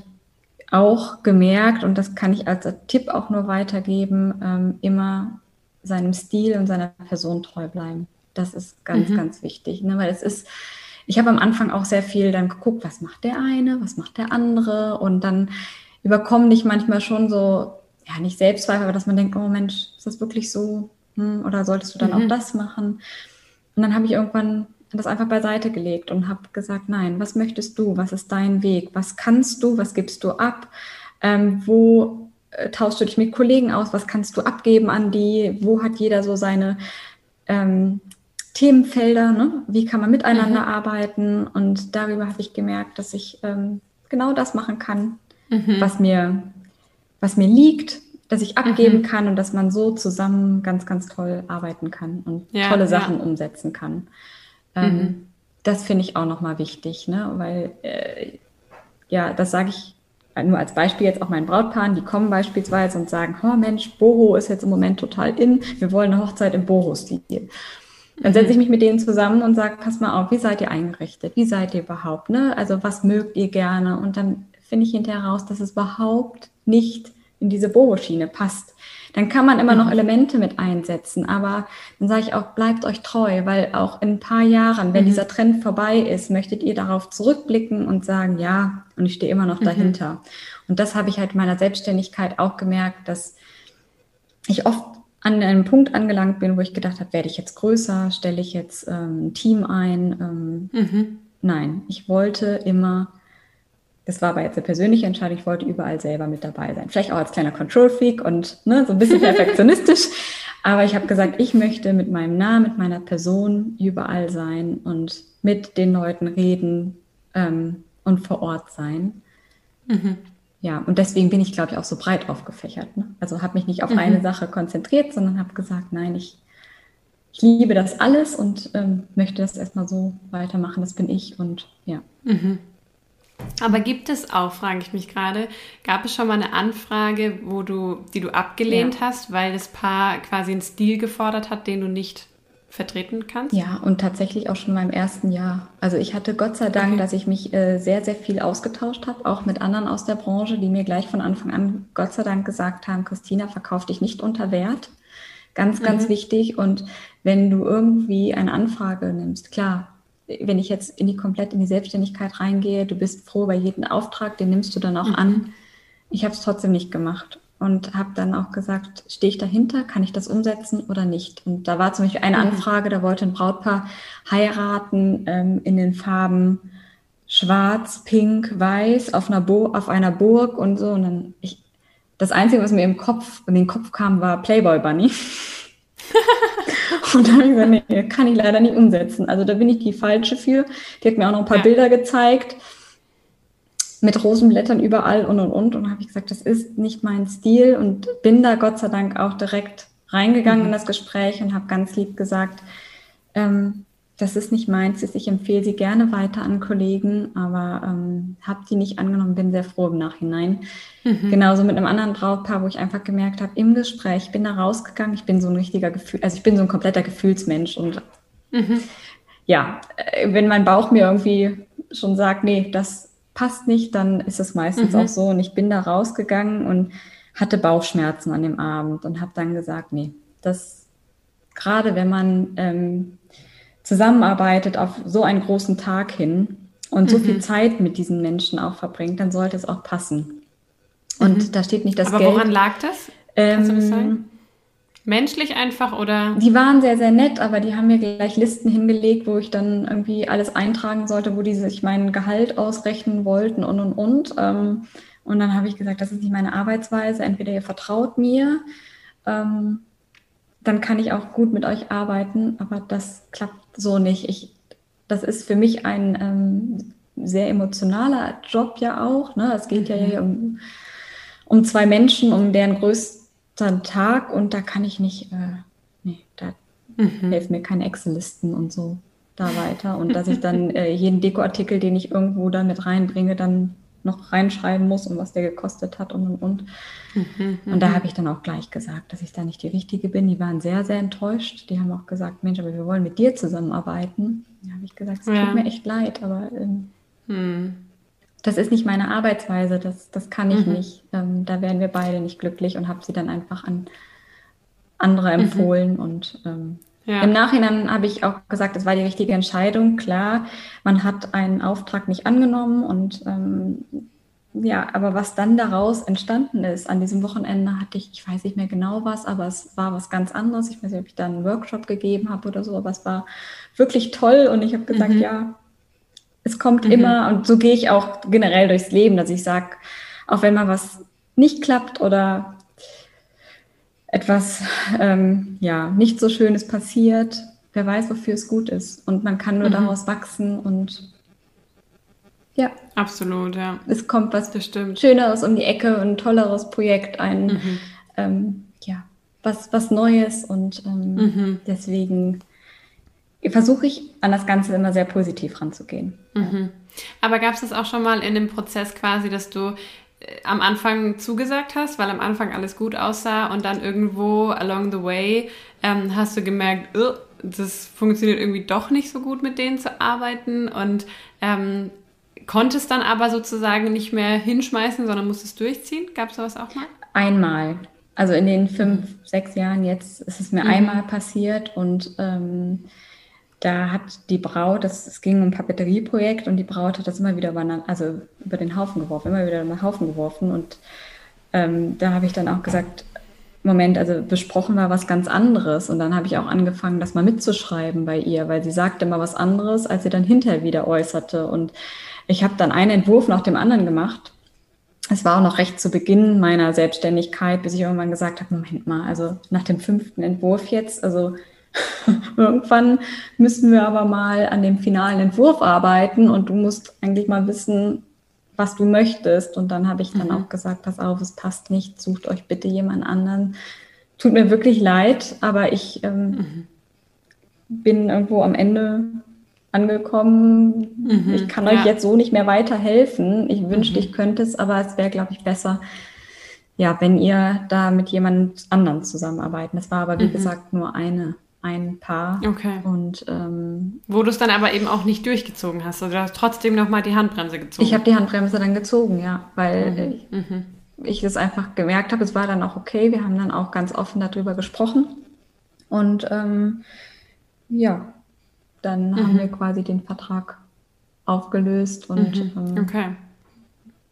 auch gemerkt, und das kann ich als Tipp auch nur weitergeben, ähm, immer seinem Stil und seiner Person treu bleiben. Das ist ganz, mhm. ganz wichtig. Ne? Weil es ist, ich habe am Anfang auch sehr viel dann geguckt, was macht der eine, was macht der andere. Und dann überkommen dich manchmal schon so, ja, nicht Selbstzweifel, aber dass man denkt, oh Mensch, ist das wirklich so? Hm, oder solltest du dann mhm. auch das machen? Und dann habe ich irgendwann das einfach beiseite gelegt und habe gesagt, nein, was möchtest du? Was ist dein Weg? Was kannst du? Was gibst du ab? Ähm, wo äh, tauschst du dich mit Kollegen aus? Was kannst du abgeben an die? Wo hat jeder so seine ähm, Themenfelder? Ne? Wie kann man miteinander mhm. arbeiten? Und darüber habe ich gemerkt, dass ich ähm, genau das machen kann, mhm. was mir was mir liegt, dass ich abgeben mhm. kann und dass man so zusammen ganz, ganz toll arbeiten kann und ja, tolle Sachen ja. umsetzen kann. Ähm, mhm. Das finde ich auch nochmal wichtig, ne? weil äh, ja, das sage ich nur als Beispiel jetzt auch meinen Brautpaaren, die kommen beispielsweise und sagen, oh Mensch, Boho ist jetzt im Moment total in, wir wollen eine Hochzeit im Boho-Stil. Dann setze ich mich mit denen zusammen und sage, pass mal auf, wie seid ihr eingerichtet? Wie seid ihr überhaupt? Ne? Also was mögt ihr gerne? Und dann finde ich hinterher raus, dass es überhaupt nicht in diese Boho-Schiene passt. Dann kann man immer noch mhm. Elemente mit einsetzen, aber dann sage ich auch, bleibt euch treu, weil auch in ein paar Jahren, wenn mhm. dieser Trend vorbei ist, möchtet ihr darauf zurückblicken und sagen, ja, und ich stehe immer noch mhm. dahinter. Und das habe ich halt in meiner Selbstständigkeit auch gemerkt, dass ich oft an einem Punkt angelangt bin, wo ich gedacht habe, werde ich jetzt größer, stelle ich jetzt ähm, ein Team ein. Ähm, mhm. Nein, ich wollte immer das war aber jetzt eine persönliche Entscheidung. Ich wollte überall selber mit dabei sein. Vielleicht auch als kleiner Control-Freak und ne, so ein bisschen perfektionistisch. aber ich habe gesagt, ich möchte mit meinem Namen, mit meiner Person überall sein und mit den Leuten reden ähm, und vor Ort sein. Mhm. ja, und deswegen bin ich, glaube ich, auch so breit aufgefächert. Ne? Also habe mich nicht auf mhm. eine Sache konzentriert, sondern habe gesagt, nein, ich, ich liebe das alles und ähm, möchte das erstmal so weitermachen. Das bin ich und ja. Mhm. Aber gibt es auch, frage ich mich gerade, gab es schon mal eine Anfrage, wo du, die du abgelehnt ja. hast, weil das Paar quasi einen Stil gefordert hat, den du nicht vertreten kannst? Ja, und tatsächlich auch schon in meinem ersten Jahr. Also ich hatte Gott sei Dank, okay. dass ich mich äh, sehr, sehr viel ausgetauscht habe, auch mit anderen aus der Branche, die mir gleich von Anfang an Gott sei Dank gesagt haben, Christina, verkauf dich nicht unter Wert. Ganz, ganz mhm. wichtig. Und wenn du irgendwie eine Anfrage nimmst, klar, wenn ich jetzt in die komplett in die Selbstständigkeit reingehe, du bist froh bei jedem Auftrag, den nimmst du dann auch mhm. an. Ich habe es trotzdem nicht gemacht und habe dann auch gesagt, stehe ich dahinter, kann ich das umsetzen oder nicht? Und da war zum Beispiel eine mhm. Anfrage, da wollte ein Brautpaar heiraten ähm, in den Farben Schwarz, Pink, Weiß auf einer, Bo auf einer Burg und so. Und dann ich, das Einzige, was mir im Kopf in den Kopf kam, war Playboy Bunny. und dann habe ich gesagt, nee, kann ich leider nicht umsetzen. Also da bin ich die falsche für. Die hat mir auch noch ein paar ja. Bilder gezeigt mit Rosenblättern überall und und und. Und habe ich gesagt, das ist nicht mein Stil und bin da Gott sei Dank auch direkt reingegangen mhm. in das Gespräch und habe ganz lieb gesagt, ähm, das ist nicht meins, ich empfehle sie gerne weiter an Kollegen, aber ähm, habe die nicht angenommen, bin sehr froh im Nachhinein. Mhm. Genauso mit einem anderen Brautpaar, wo ich einfach gemerkt habe, im Gespräch, ich bin da rausgegangen, ich bin so ein richtiger Gefühl, also ich bin so ein kompletter Gefühlsmensch und mhm. ja, äh, wenn mein Bauch mir irgendwie schon sagt, nee, das passt nicht, dann ist es meistens mhm. auch so. Und ich bin da rausgegangen und hatte Bauchschmerzen an dem Abend und habe dann gesagt, nee, das gerade wenn man ähm, zusammenarbeitet auf so einen großen Tag hin und mhm. so viel mhm. Zeit mit diesen Menschen auch verbringt, dann sollte es auch passen. Und mhm. da steht nicht das Aber Geld. Aber woran lag das? Kannst ähm, du das sagen? Menschlich einfach oder? Die waren sehr, sehr nett, aber die haben mir gleich Listen hingelegt, wo ich dann irgendwie alles eintragen sollte, wo die sich mein Gehalt ausrechnen wollten und und und. Ähm, und dann habe ich gesagt, das ist nicht meine Arbeitsweise. Entweder ihr vertraut mir, ähm, dann kann ich auch gut mit euch arbeiten, aber das klappt so nicht. Ich, das ist für mich ein ähm, sehr emotionaler Job ja auch. Ne? Es geht ja mhm. hier um, um zwei Menschen, um deren größten Tag und da kann ich nicht, äh, nee, da mhm. helfen mir keine Excel-Listen und so da weiter. Und dass ich dann äh, jeden Dekoartikel, den ich irgendwo dann mit reinbringe, dann noch reinschreiben muss und was der gekostet hat und und und. Mhm, und da mhm. habe ich dann auch gleich gesagt, dass ich da nicht die Richtige bin. Die waren sehr, sehr enttäuscht. Die haben auch gesagt, Mensch, aber wir wollen mit dir zusammenarbeiten. Da habe ich gesagt, es ja. tut mir echt leid, aber ähm, mhm das ist nicht meine Arbeitsweise, das, das kann ich mhm. nicht. Ähm, da wären wir beide nicht glücklich und habe sie dann einfach an andere empfohlen. Mhm. Und ähm, ja. im Nachhinein habe ich auch gesagt, es war die richtige Entscheidung. Klar, man hat einen Auftrag nicht angenommen und ähm, ja, aber was dann daraus entstanden ist, an diesem Wochenende hatte ich, ich weiß nicht mehr genau was, aber es war was ganz anderes. Ich weiß nicht, ob ich da einen Workshop gegeben habe oder so, aber es war wirklich toll und ich habe gesagt, mhm. ja, es kommt mhm. immer, und so gehe ich auch generell durchs Leben, dass ich sage, auch wenn mal was nicht klappt oder etwas ähm, ja nicht so Schönes passiert, wer weiß, wofür es gut ist. Und man kann nur mhm. daraus wachsen und ja. Absolut, ja. Es kommt was Schöneres um die Ecke, ein tolleres Projekt, ein mhm. ähm, ja, was, was Neues und ähm, mhm. deswegen versuche ich an das Ganze immer sehr positiv ranzugehen. Mhm. Aber gab es das auch schon mal in dem Prozess quasi, dass du am Anfang zugesagt hast, weil am Anfang alles gut aussah und dann irgendwo along the way ähm, hast du gemerkt, uh, das funktioniert irgendwie doch nicht so gut mit denen zu arbeiten und ähm, konntest dann aber sozusagen nicht mehr hinschmeißen, sondern musstest durchziehen? Gab es sowas auch mal? Einmal. Also in den fünf, sechs Jahren jetzt ist es mir mhm. einmal passiert und ähm, da hat die Braut, das, es ging um ein Papeterieprojekt und die Braut hat das immer wieder über, also über den Haufen geworfen, immer wieder über den Haufen geworfen. Und ähm, da habe ich dann auch gesagt, Moment, also besprochen war was ganz anderes. Und dann habe ich auch angefangen, das mal mitzuschreiben bei ihr, weil sie sagte immer was anderes, als sie dann hinterher wieder äußerte. Und ich habe dann einen Entwurf nach dem anderen gemacht. Es war auch noch recht zu Beginn meiner Selbstständigkeit, bis ich irgendwann gesagt habe, Moment mal, also nach dem fünften Entwurf jetzt, also Irgendwann müssen wir aber mal an dem finalen Entwurf arbeiten und du musst eigentlich mal wissen, was du möchtest. Und dann habe ich dann mhm. auch gesagt, pass auf, es passt nicht, sucht euch bitte jemand anderen. Tut mir wirklich leid, aber ich ähm, mhm. bin irgendwo am Ende angekommen. Mhm. Ich kann euch jetzt so nicht mehr weiterhelfen. Ich wünschte, mhm. ich könnte es, aber es wäre, glaube ich, besser, ja, wenn ihr da mit jemand anderem zusammenarbeiten. Das war aber, wie mhm. gesagt, nur eine ein Paar. Okay. Und ähm, wo du es dann aber eben auch nicht durchgezogen hast. Also du hast trotzdem nochmal die Handbremse gezogen. Ich habe die Handbremse dann gezogen, ja, weil mhm. mhm. ich es einfach gemerkt habe, es war dann auch okay. Wir haben dann auch ganz offen darüber gesprochen. Und ähm, ja, dann mhm. haben wir quasi den Vertrag aufgelöst und mhm. ähm, okay.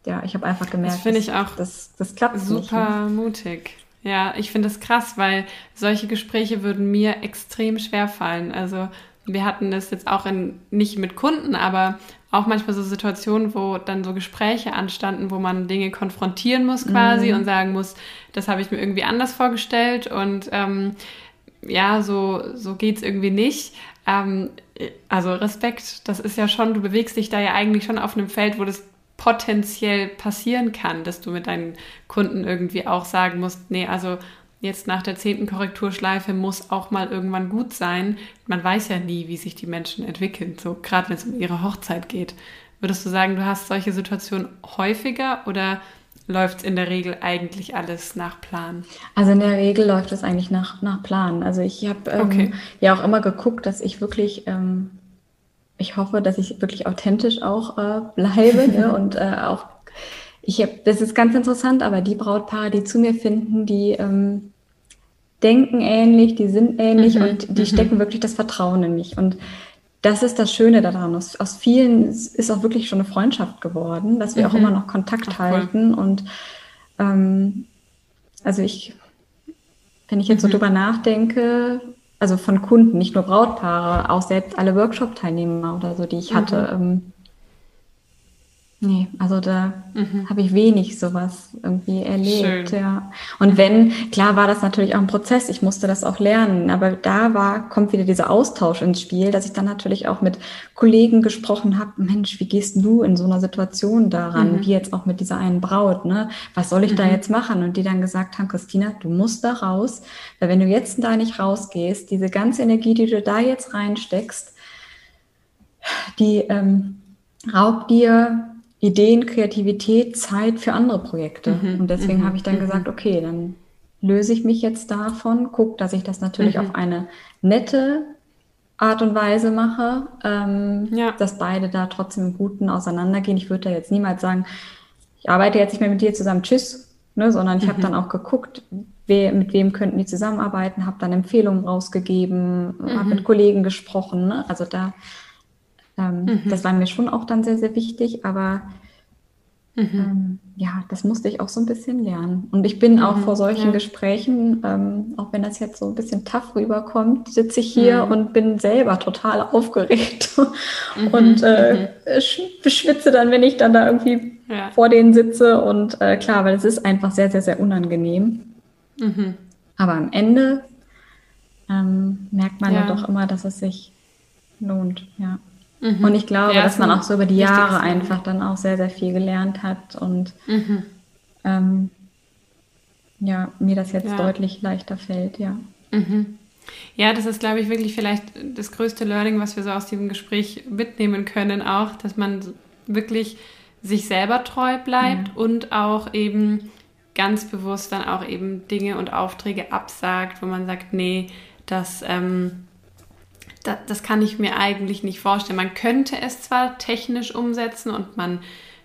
ja, ich habe einfach gemerkt, das finde ich auch das, das klappt super nicht. mutig. Ja, ich finde das krass, weil solche Gespräche würden mir extrem schwer fallen. Also wir hatten das jetzt auch in, nicht mit Kunden, aber auch manchmal so Situationen, wo dann so Gespräche anstanden, wo man Dinge konfrontieren muss quasi mhm. und sagen muss, das habe ich mir irgendwie anders vorgestellt und ähm, ja, so, so geht's irgendwie nicht. Ähm, also Respekt, das ist ja schon, du bewegst dich da ja eigentlich schon auf einem Feld, wo das potenziell passieren kann, dass du mit deinen Kunden irgendwie auch sagen musst, nee, also jetzt nach der zehnten Korrekturschleife muss auch mal irgendwann gut sein. Man weiß ja nie, wie sich die Menschen entwickeln, so gerade wenn es um ihre Hochzeit geht. Würdest du sagen, du hast solche Situationen häufiger oder läuft es in der Regel eigentlich alles nach Plan? Also in der Regel läuft es eigentlich nach, nach Plan. Also ich habe ähm, okay. ja auch immer geguckt, dass ich wirklich ähm, ich hoffe, dass ich wirklich authentisch auch äh, bleibe ne? und äh, auch ich habe, das ist ganz interessant, aber die Brautpaare, die zu mir finden, die ähm, denken ähnlich, die sind ähnlich mhm, und die mhm. stecken wirklich das Vertrauen in mich. Und das ist das Schöne daran. Aus, aus vielen ist auch wirklich schon eine Freundschaft geworden, dass wir mhm. auch immer noch Kontakt Ach, halten. Cool. Und ähm, also ich, wenn ich jetzt so mhm. drüber nachdenke, also von Kunden, nicht nur Brautpaare, auch selbst alle Workshop-Teilnehmer oder so, die ich hatte, mhm. Nee, also da mhm. habe ich wenig sowas irgendwie erlebt, Schön. ja. Und wenn, klar war das natürlich auch ein Prozess, ich musste das auch lernen, aber da war, kommt wieder dieser Austausch ins Spiel, dass ich dann natürlich auch mit Kollegen gesprochen habe, Mensch, wie gehst du in so einer Situation daran, mhm. wie jetzt auch mit dieser einen Braut, ne? Was soll ich mhm. da jetzt machen? Und die dann gesagt haben, Christina, du musst da raus, weil wenn du jetzt da nicht rausgehst, diese ganze Energie, die du da jetzt reinsteckst, die ähm, raubt dir Ideen, Kreativität, Zeit für andere Projekte. Mhm. Und deswegen mhm. habe ich dann mhm. gesagt, okay, dann löse ich mich jetzt davon, gucke, dass ich das natürlich mhm. auf eine nette Art und Weise mache, ähm, ja. dass beide da trotzdem im Guten auseinandergehen. Ich würde da jetzt niemals sagen, ich arbeite jetzt nicht mehr mit dir zusammen, tschüss, ne, sondern ich habe mhm. dann auch geguckt, wer, mit wem könnten die zusammenarbeiten, habe dann Empfehlungen rausgegeben, habe mhm. mit Kollegen gesprochen. Ne? Also da ähm, mhm. Das war mir schon auch dann sehr, sehr wichtig, aber mhm. ähm, ja, das musste ich auch so ein bisschen lernen. Und ich bin mhm. auch vor solchen ja. Gesprächen, ähm, auch wenn das jetzt so ein bisschen tough rüberkommt, sitze ich hier mhm. und bin selber total aufgeregt mhm. und äh, mhm. schwitze dann, wenn ich dann da irgendwie ja. vor denen sitze. Und äh, klar, weil es ist einfach sehr, sehr, sehr unangenehm. Aber am Ende ähm, merkt man ja. ja doch immer, dass es sich lohnt, ja. Mhm. Und ich glaube, ja, dass man auch so über die Jahre einfach dann auch sehr, sehr viel gelernt hat und mhm. ähm, ja, mir das jetzt ja. deutlich leichter fällt, ja. Mhm. Ja, das ist, glaube ich, wirklich vielleicht das größte Learning, was wir so aus diesem Gespräch mitnehmen können, auch, dass man wirklich sich selber treu bleibt ja. und auch eben ganz bewusst dann auch eben Dinge und Aufträge absagt, wo man sagt, nee, das ähm, das, das kann ich mir eigentlich nicht vorstellen. Man könnte es zwar technisch umsetzen und man,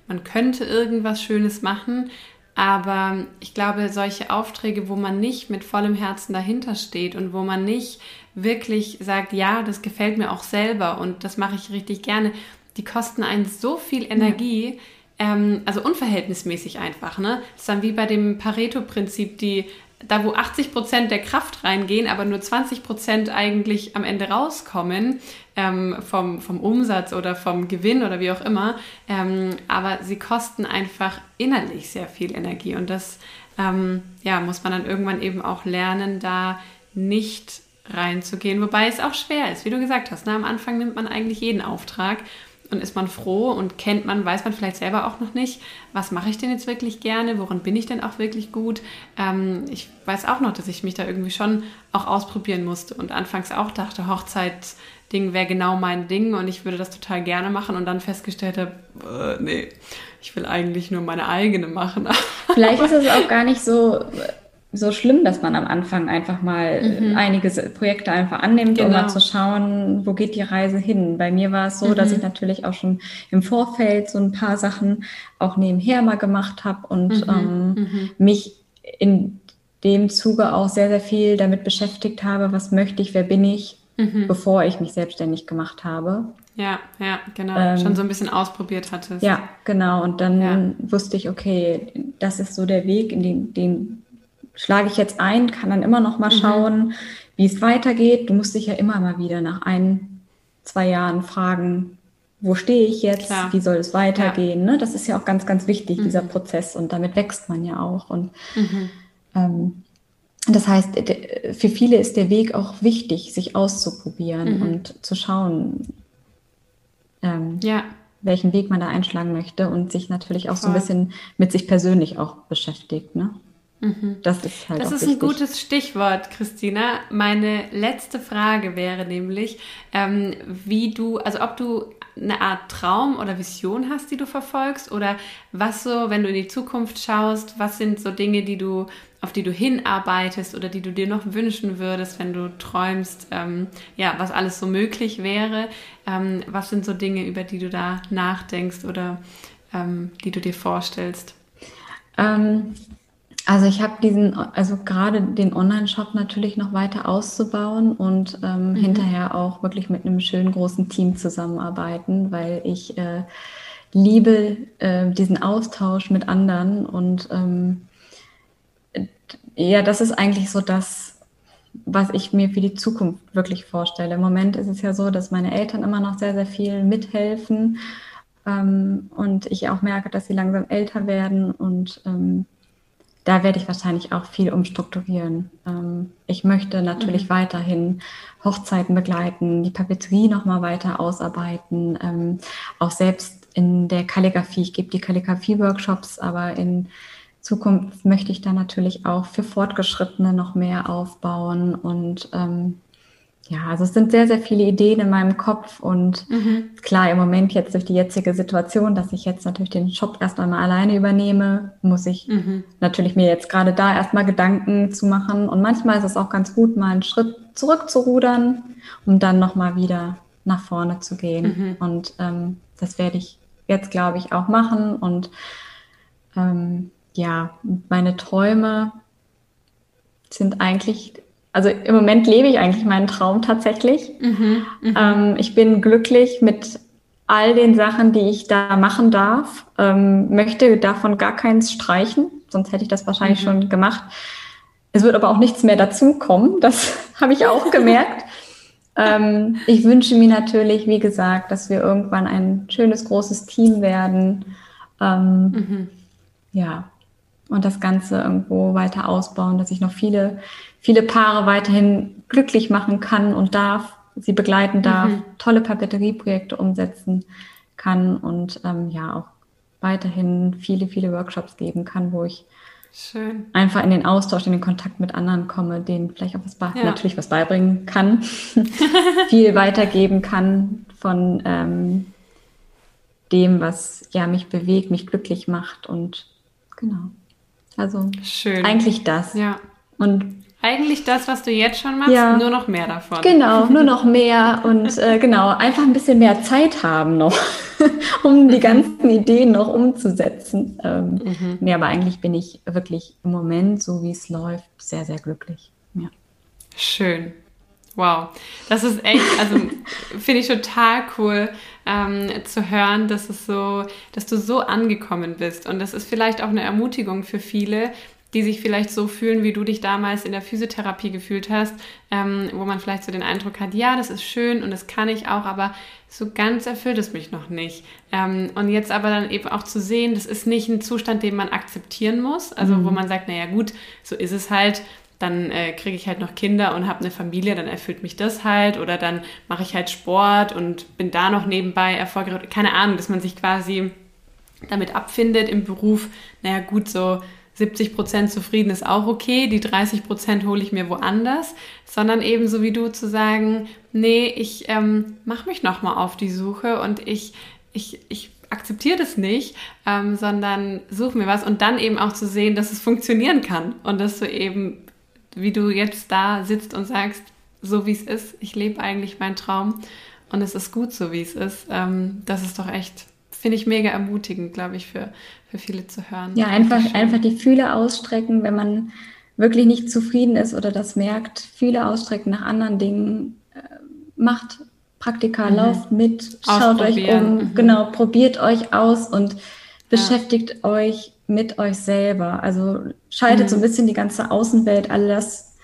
man könnte irgendwas Schönes machen, aber ich glaube, solche Aufträge, wo man nicht mit vollem Herzen dahinter steht und wo man nicht wirklich sagt, ja, das gefällt mir auch selber und das mache ich richtig gerne, die kosten einen so viel Energie, ja. ähm, also unverhältnismäßig einfach. Ne? Das ist dann wie bei dem Pareto-Prinzip, die da wo 80 Prozent der Kraft reingehen, aber nur 20 Prozent eigentlich am Ende rauskommen ähm, vom, vom Umsatz oder vom Gewinn oder wie auch immer. Ähm, aber sie kosten einfach innerlich sehr viel Energie und das ähm, ja, muss man dann irgendwann eben auch lernen, da nicht reinzugehen, wobei es auch schwer ist, wie du gesagt hast. Ne? Am Anfang nimmt man eigentlich jeden Auftrag und ist man froh und kennt man, weiß man vielleicht selber auch noch nicht, was mache ich denn jetzt wirklich gerne, woran bin ich denn auch wirklich gut. Ähm, ich weiß auch noch, dass ich mich da irgendwie schon auch ausprobieren musste und anfangs auch dachte, Hochzeitsding wäre genau mein Ding und ich würde das total gerne machen und dann festgestellt habe, äh, nee, ich will eigentlich nur meine eigene machen. Vielleicht ist es auch gar nicht so so schlimm, dass man am Anfang einfach mal mhm. einige Projekte einfach annimmt, genau. um mal genau. zu schauen, wo geht die Reise hin. Bei mir war es so, mhm. dass ich natürlich auch schon im Vorfeld so ein paar Sachen auch nebenher mal gemacht habe und mhm. Ähm, mhm. mich in dem Zuge auch sehr, sehr viel damit beschäftigt habe, was möchte ich, wer bin ich, mhm. bevor ich mich selbstständig gemacht habe. Ja, ja, genau. Ähm, schon so ein bisschen ausprobiert hattest. Ja, genau. Und dann ja. wusste ich, okay, das ist so der Weg, in den, den schlage ich jetzt ein, kann dann immer noch mal mhm. schauen, wie es weitergeht. Du musst dich ja immer mal wieder nach ein, zwei Jahren fragen, wo stehe ich jetzt, Klar. wie soll es weitergehen. Ja. Ne? Das ist ja auch ganz, ganz wichtig, mhm. dieser Prozess. Und damit wächst man ja auch. Und mhm. ähm, das heißt, für viele ist der Weg auch wichtig, sich auszuprobieren mhm. und zu schauen, ähm, ja. welchen Weg man da einschlagen möchte und sich natürlich auch Voll. so ein bisschen mit sich persönlich auch beschäftigt. Ne? Mhm. Das ist halt Das ist wichtig. ein gutes Stichwort, Christina. Meine letzte Frage wäre nämlich, ähm, wie du, also ob du eine Art Traum oder Vision hast, die du verfolgst oder was so, wenn du in die Zukunft schaust, was sind so Dinge, die du, auf die du hinarbeitest oder die du dir noch wünschen würdest, wenn du träumst, ähm, ja, was alles so möglich wäre. Ähm, was sind so Dinge, über die du da nachdenkst oder ähm, die du dir vorstellst? Also ich habe diesen, also gerade den Online-Shop natürlich noch weiter auszubauen und ähm, mhm. hinterher auch wirklich mit einem schönen großen Team zusammenarbeiten, weil ich äh, liebe äh, diesen Austausch mit anderen und ähm, ja, das ist eigentlich so das, was ich mir für die Zukunft wirklich vorstelle. Im Moment ist es ja so, dass meine Eltern immer noch sehr, sehr viel mithelfen ähm, und ich auch merke, dass sie langsam älter werden und ähm, da werde ich wahrscheinlich auch viel umstrukturieren. Ähm, ich möchte natürlich mhm. weiterhin Hochzeiten begleiten, die Papeterie nochmal weiter ausarbeiten, ähm, auch selbst in der Kalligrafie. Ich gebe die Kalligrafie-Workshops, aber in Zukunft möchte ich da natürlich auch für Fortgeschrittene noch mehr aufbauen und ähm, ja, also es sind sehr, sehr viele Ideen in meinem Kopf und mhm. klar, im Moment jetzt durch die jetzige Situation, dass ich jetzt natürlich den Shop erst einmal alleine übernehme, muss ich mhm. natürlich mir jetzt gerade da erstmal Gedanken zu machen und manchmal ist es auch ganz gut, mal einen Schritt zurückzurudern, um dann nochmal wieder nach vorne zu gehen mhm. und ähm, das werde ich jetzt, glaube ich, auch machen und ähm, ja, meine Träume sind eigentlich also im Moment lebe ich eigentlich meinen Traum tatsächlich. Mhm, mh. ähm, ich bin glücklich mit all den Sachen, die ich da machen darf. Ähm, möchte davon gar keins streichen, sonst hätte ich das wahrscheinlich mhm. schon gemacht. Es wird aber auch nichts mehr dazukommen. Das habe ich auch gemerkt. ähm, ich wünsche mir natürlich, wie gesagt, dass wir irgendwann ein schönes, großes Team werden. Ähm, mhm. Ja, und das Ganze irgendwo weiter ausbauen, dass ich noch viele, viele Paare weiterhin glücklich machen kann und darf, sie begleiten darf, mhm. tolle Papeterieprojekte umsetzen kann und ähm, ja auch weiterhin viele, viele Workshops geben kann, wo ich Schön. einfach in den Austausch, in den Kontakt mit anderen komme, denen vielleicht auch was ja. natürlich was beibringen kann, viel weitergeben kann von ähm, dem, was ja mich bewegt, mich glücklich macht und genau. Also Schön. eigentlich das. Ja. Und eigentlich das, was du jetzt schon machst, ja, nur noch mehr davon. Genau, nur noch mehr und äh, genau, einfach ein bisschen mehr Zeit haben noch, um die mhm. ganzen Ideen noch umzusetzen. Ähm, mhm. Nee, aber eigentlich bin ich wirklich im Moment, so wie es läuft, sehr, sehr glücklich. Ja. Schön. Wow, das ist echt, also finde ich total cool ähm, zu hören, dass es so, dass du so angekommen bist. Und das ist vielleicht auch eine Ermutigung für viele, die sich vielleicht so fühlen, wie du dich damals in der Physiotherapie gefühlt hast, ähm, wo man vielleicht so den Eindruck hat, ja, das ist schön und das kann ich auch, aber so ganz erfüllt es mich noch nicht. Ähm, und jetzt aber dann eben auch zu sehen, das ist nicht ein Zustand, den man akzeptieren muss, also mhm. wo man sagt, naja gut, so ist es halt, dann äh, kriege ich halt noch Kinder und habe eine Familie, dann erfüllt mich das halt oder dann mache ich halt Sport und bin da noch nebenbei erfolgreich. Keine Ahnung, dass man sich quasi damit abfindet im Beruf, naja gut, so 70 Prozent zufrieden ist auch okay, die 30 Prozent hole ich mir woanders, sondern eben so wie du zu sagen, nee, ich ähm, mache mich nochmal auf die Suche und ich, ich, ich akzeptiere das nicht, ähm, sondern suche mir was und dann eben auch zu sehen, dass es funktionieren kann und dass du eben, wie du jetzt da sitzt und sagst, so wie es ist, ich lebe eigentlich meinen Traum und es ist gut so, wie es ist, ähm, das ist doch echt finde ich mega ermutigend, glaube ich, für, für viele zu hören. Ja, einfach, einfach die Fühle ausstrecken, wenn man wirklich nicht zufrieden ist oder das merkt, Fühle ausstrecken nach anderen Dingen, äh, macht Praktika, mhm. lauft mit, schaut euch um, mhm. genau, probiert euch aus und beschäftigt ja. euch mit euch selber. Also schaltet mhm. so ein bisschen die ganze Außenwelt, alles,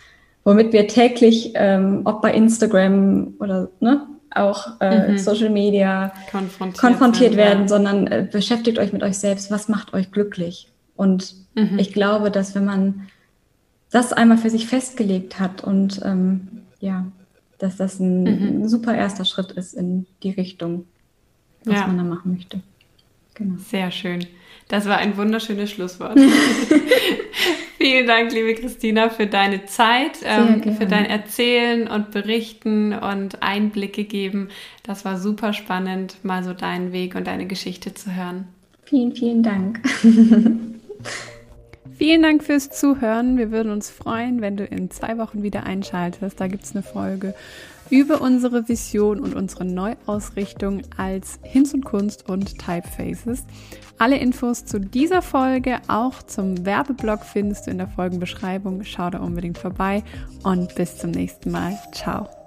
womit wir täglich, ähm, ob bei Instagram oder ne, auch äh, mhm. Social Media konfrontiert, konfrontiert werden, ja. sondern äh, beschäftigt euch mit euch selbst. Was macht euch glücklich? Und mhm. ich glaube, dass wenn man das einmal für sich festgelegt hat und ähm, ja, dass das ein, mhm. super erster Schritt ist in die Richtung, was ja. man da machen möchte. Genau. Sehr schön. Das war ein wunderschönes Schlusswort. Vielen Dank, liebe Christina, für deine Zeit, ähm, für dein Erzählen und Berichten und Einblicke geben. Das war super spannend, mal so deinen Weg und deine Geschichte zu hören. Vielen, vielen Dank. Vielen Dank fürs Zuhören. Wir würden uns freuen, wenn du in zwei Wochen wieder einschaltest. Da gibt es eine Folge über unsere Vision und unsere Neuausrichtung als Hinz und Kunst und Typefaces. Alle Infos zu dieser Folge, auch zum Werbeblog findest du in der Folgenbeschreibung. Schau da unbedingt vorbei und bis zum nächsten Mal. Ciao.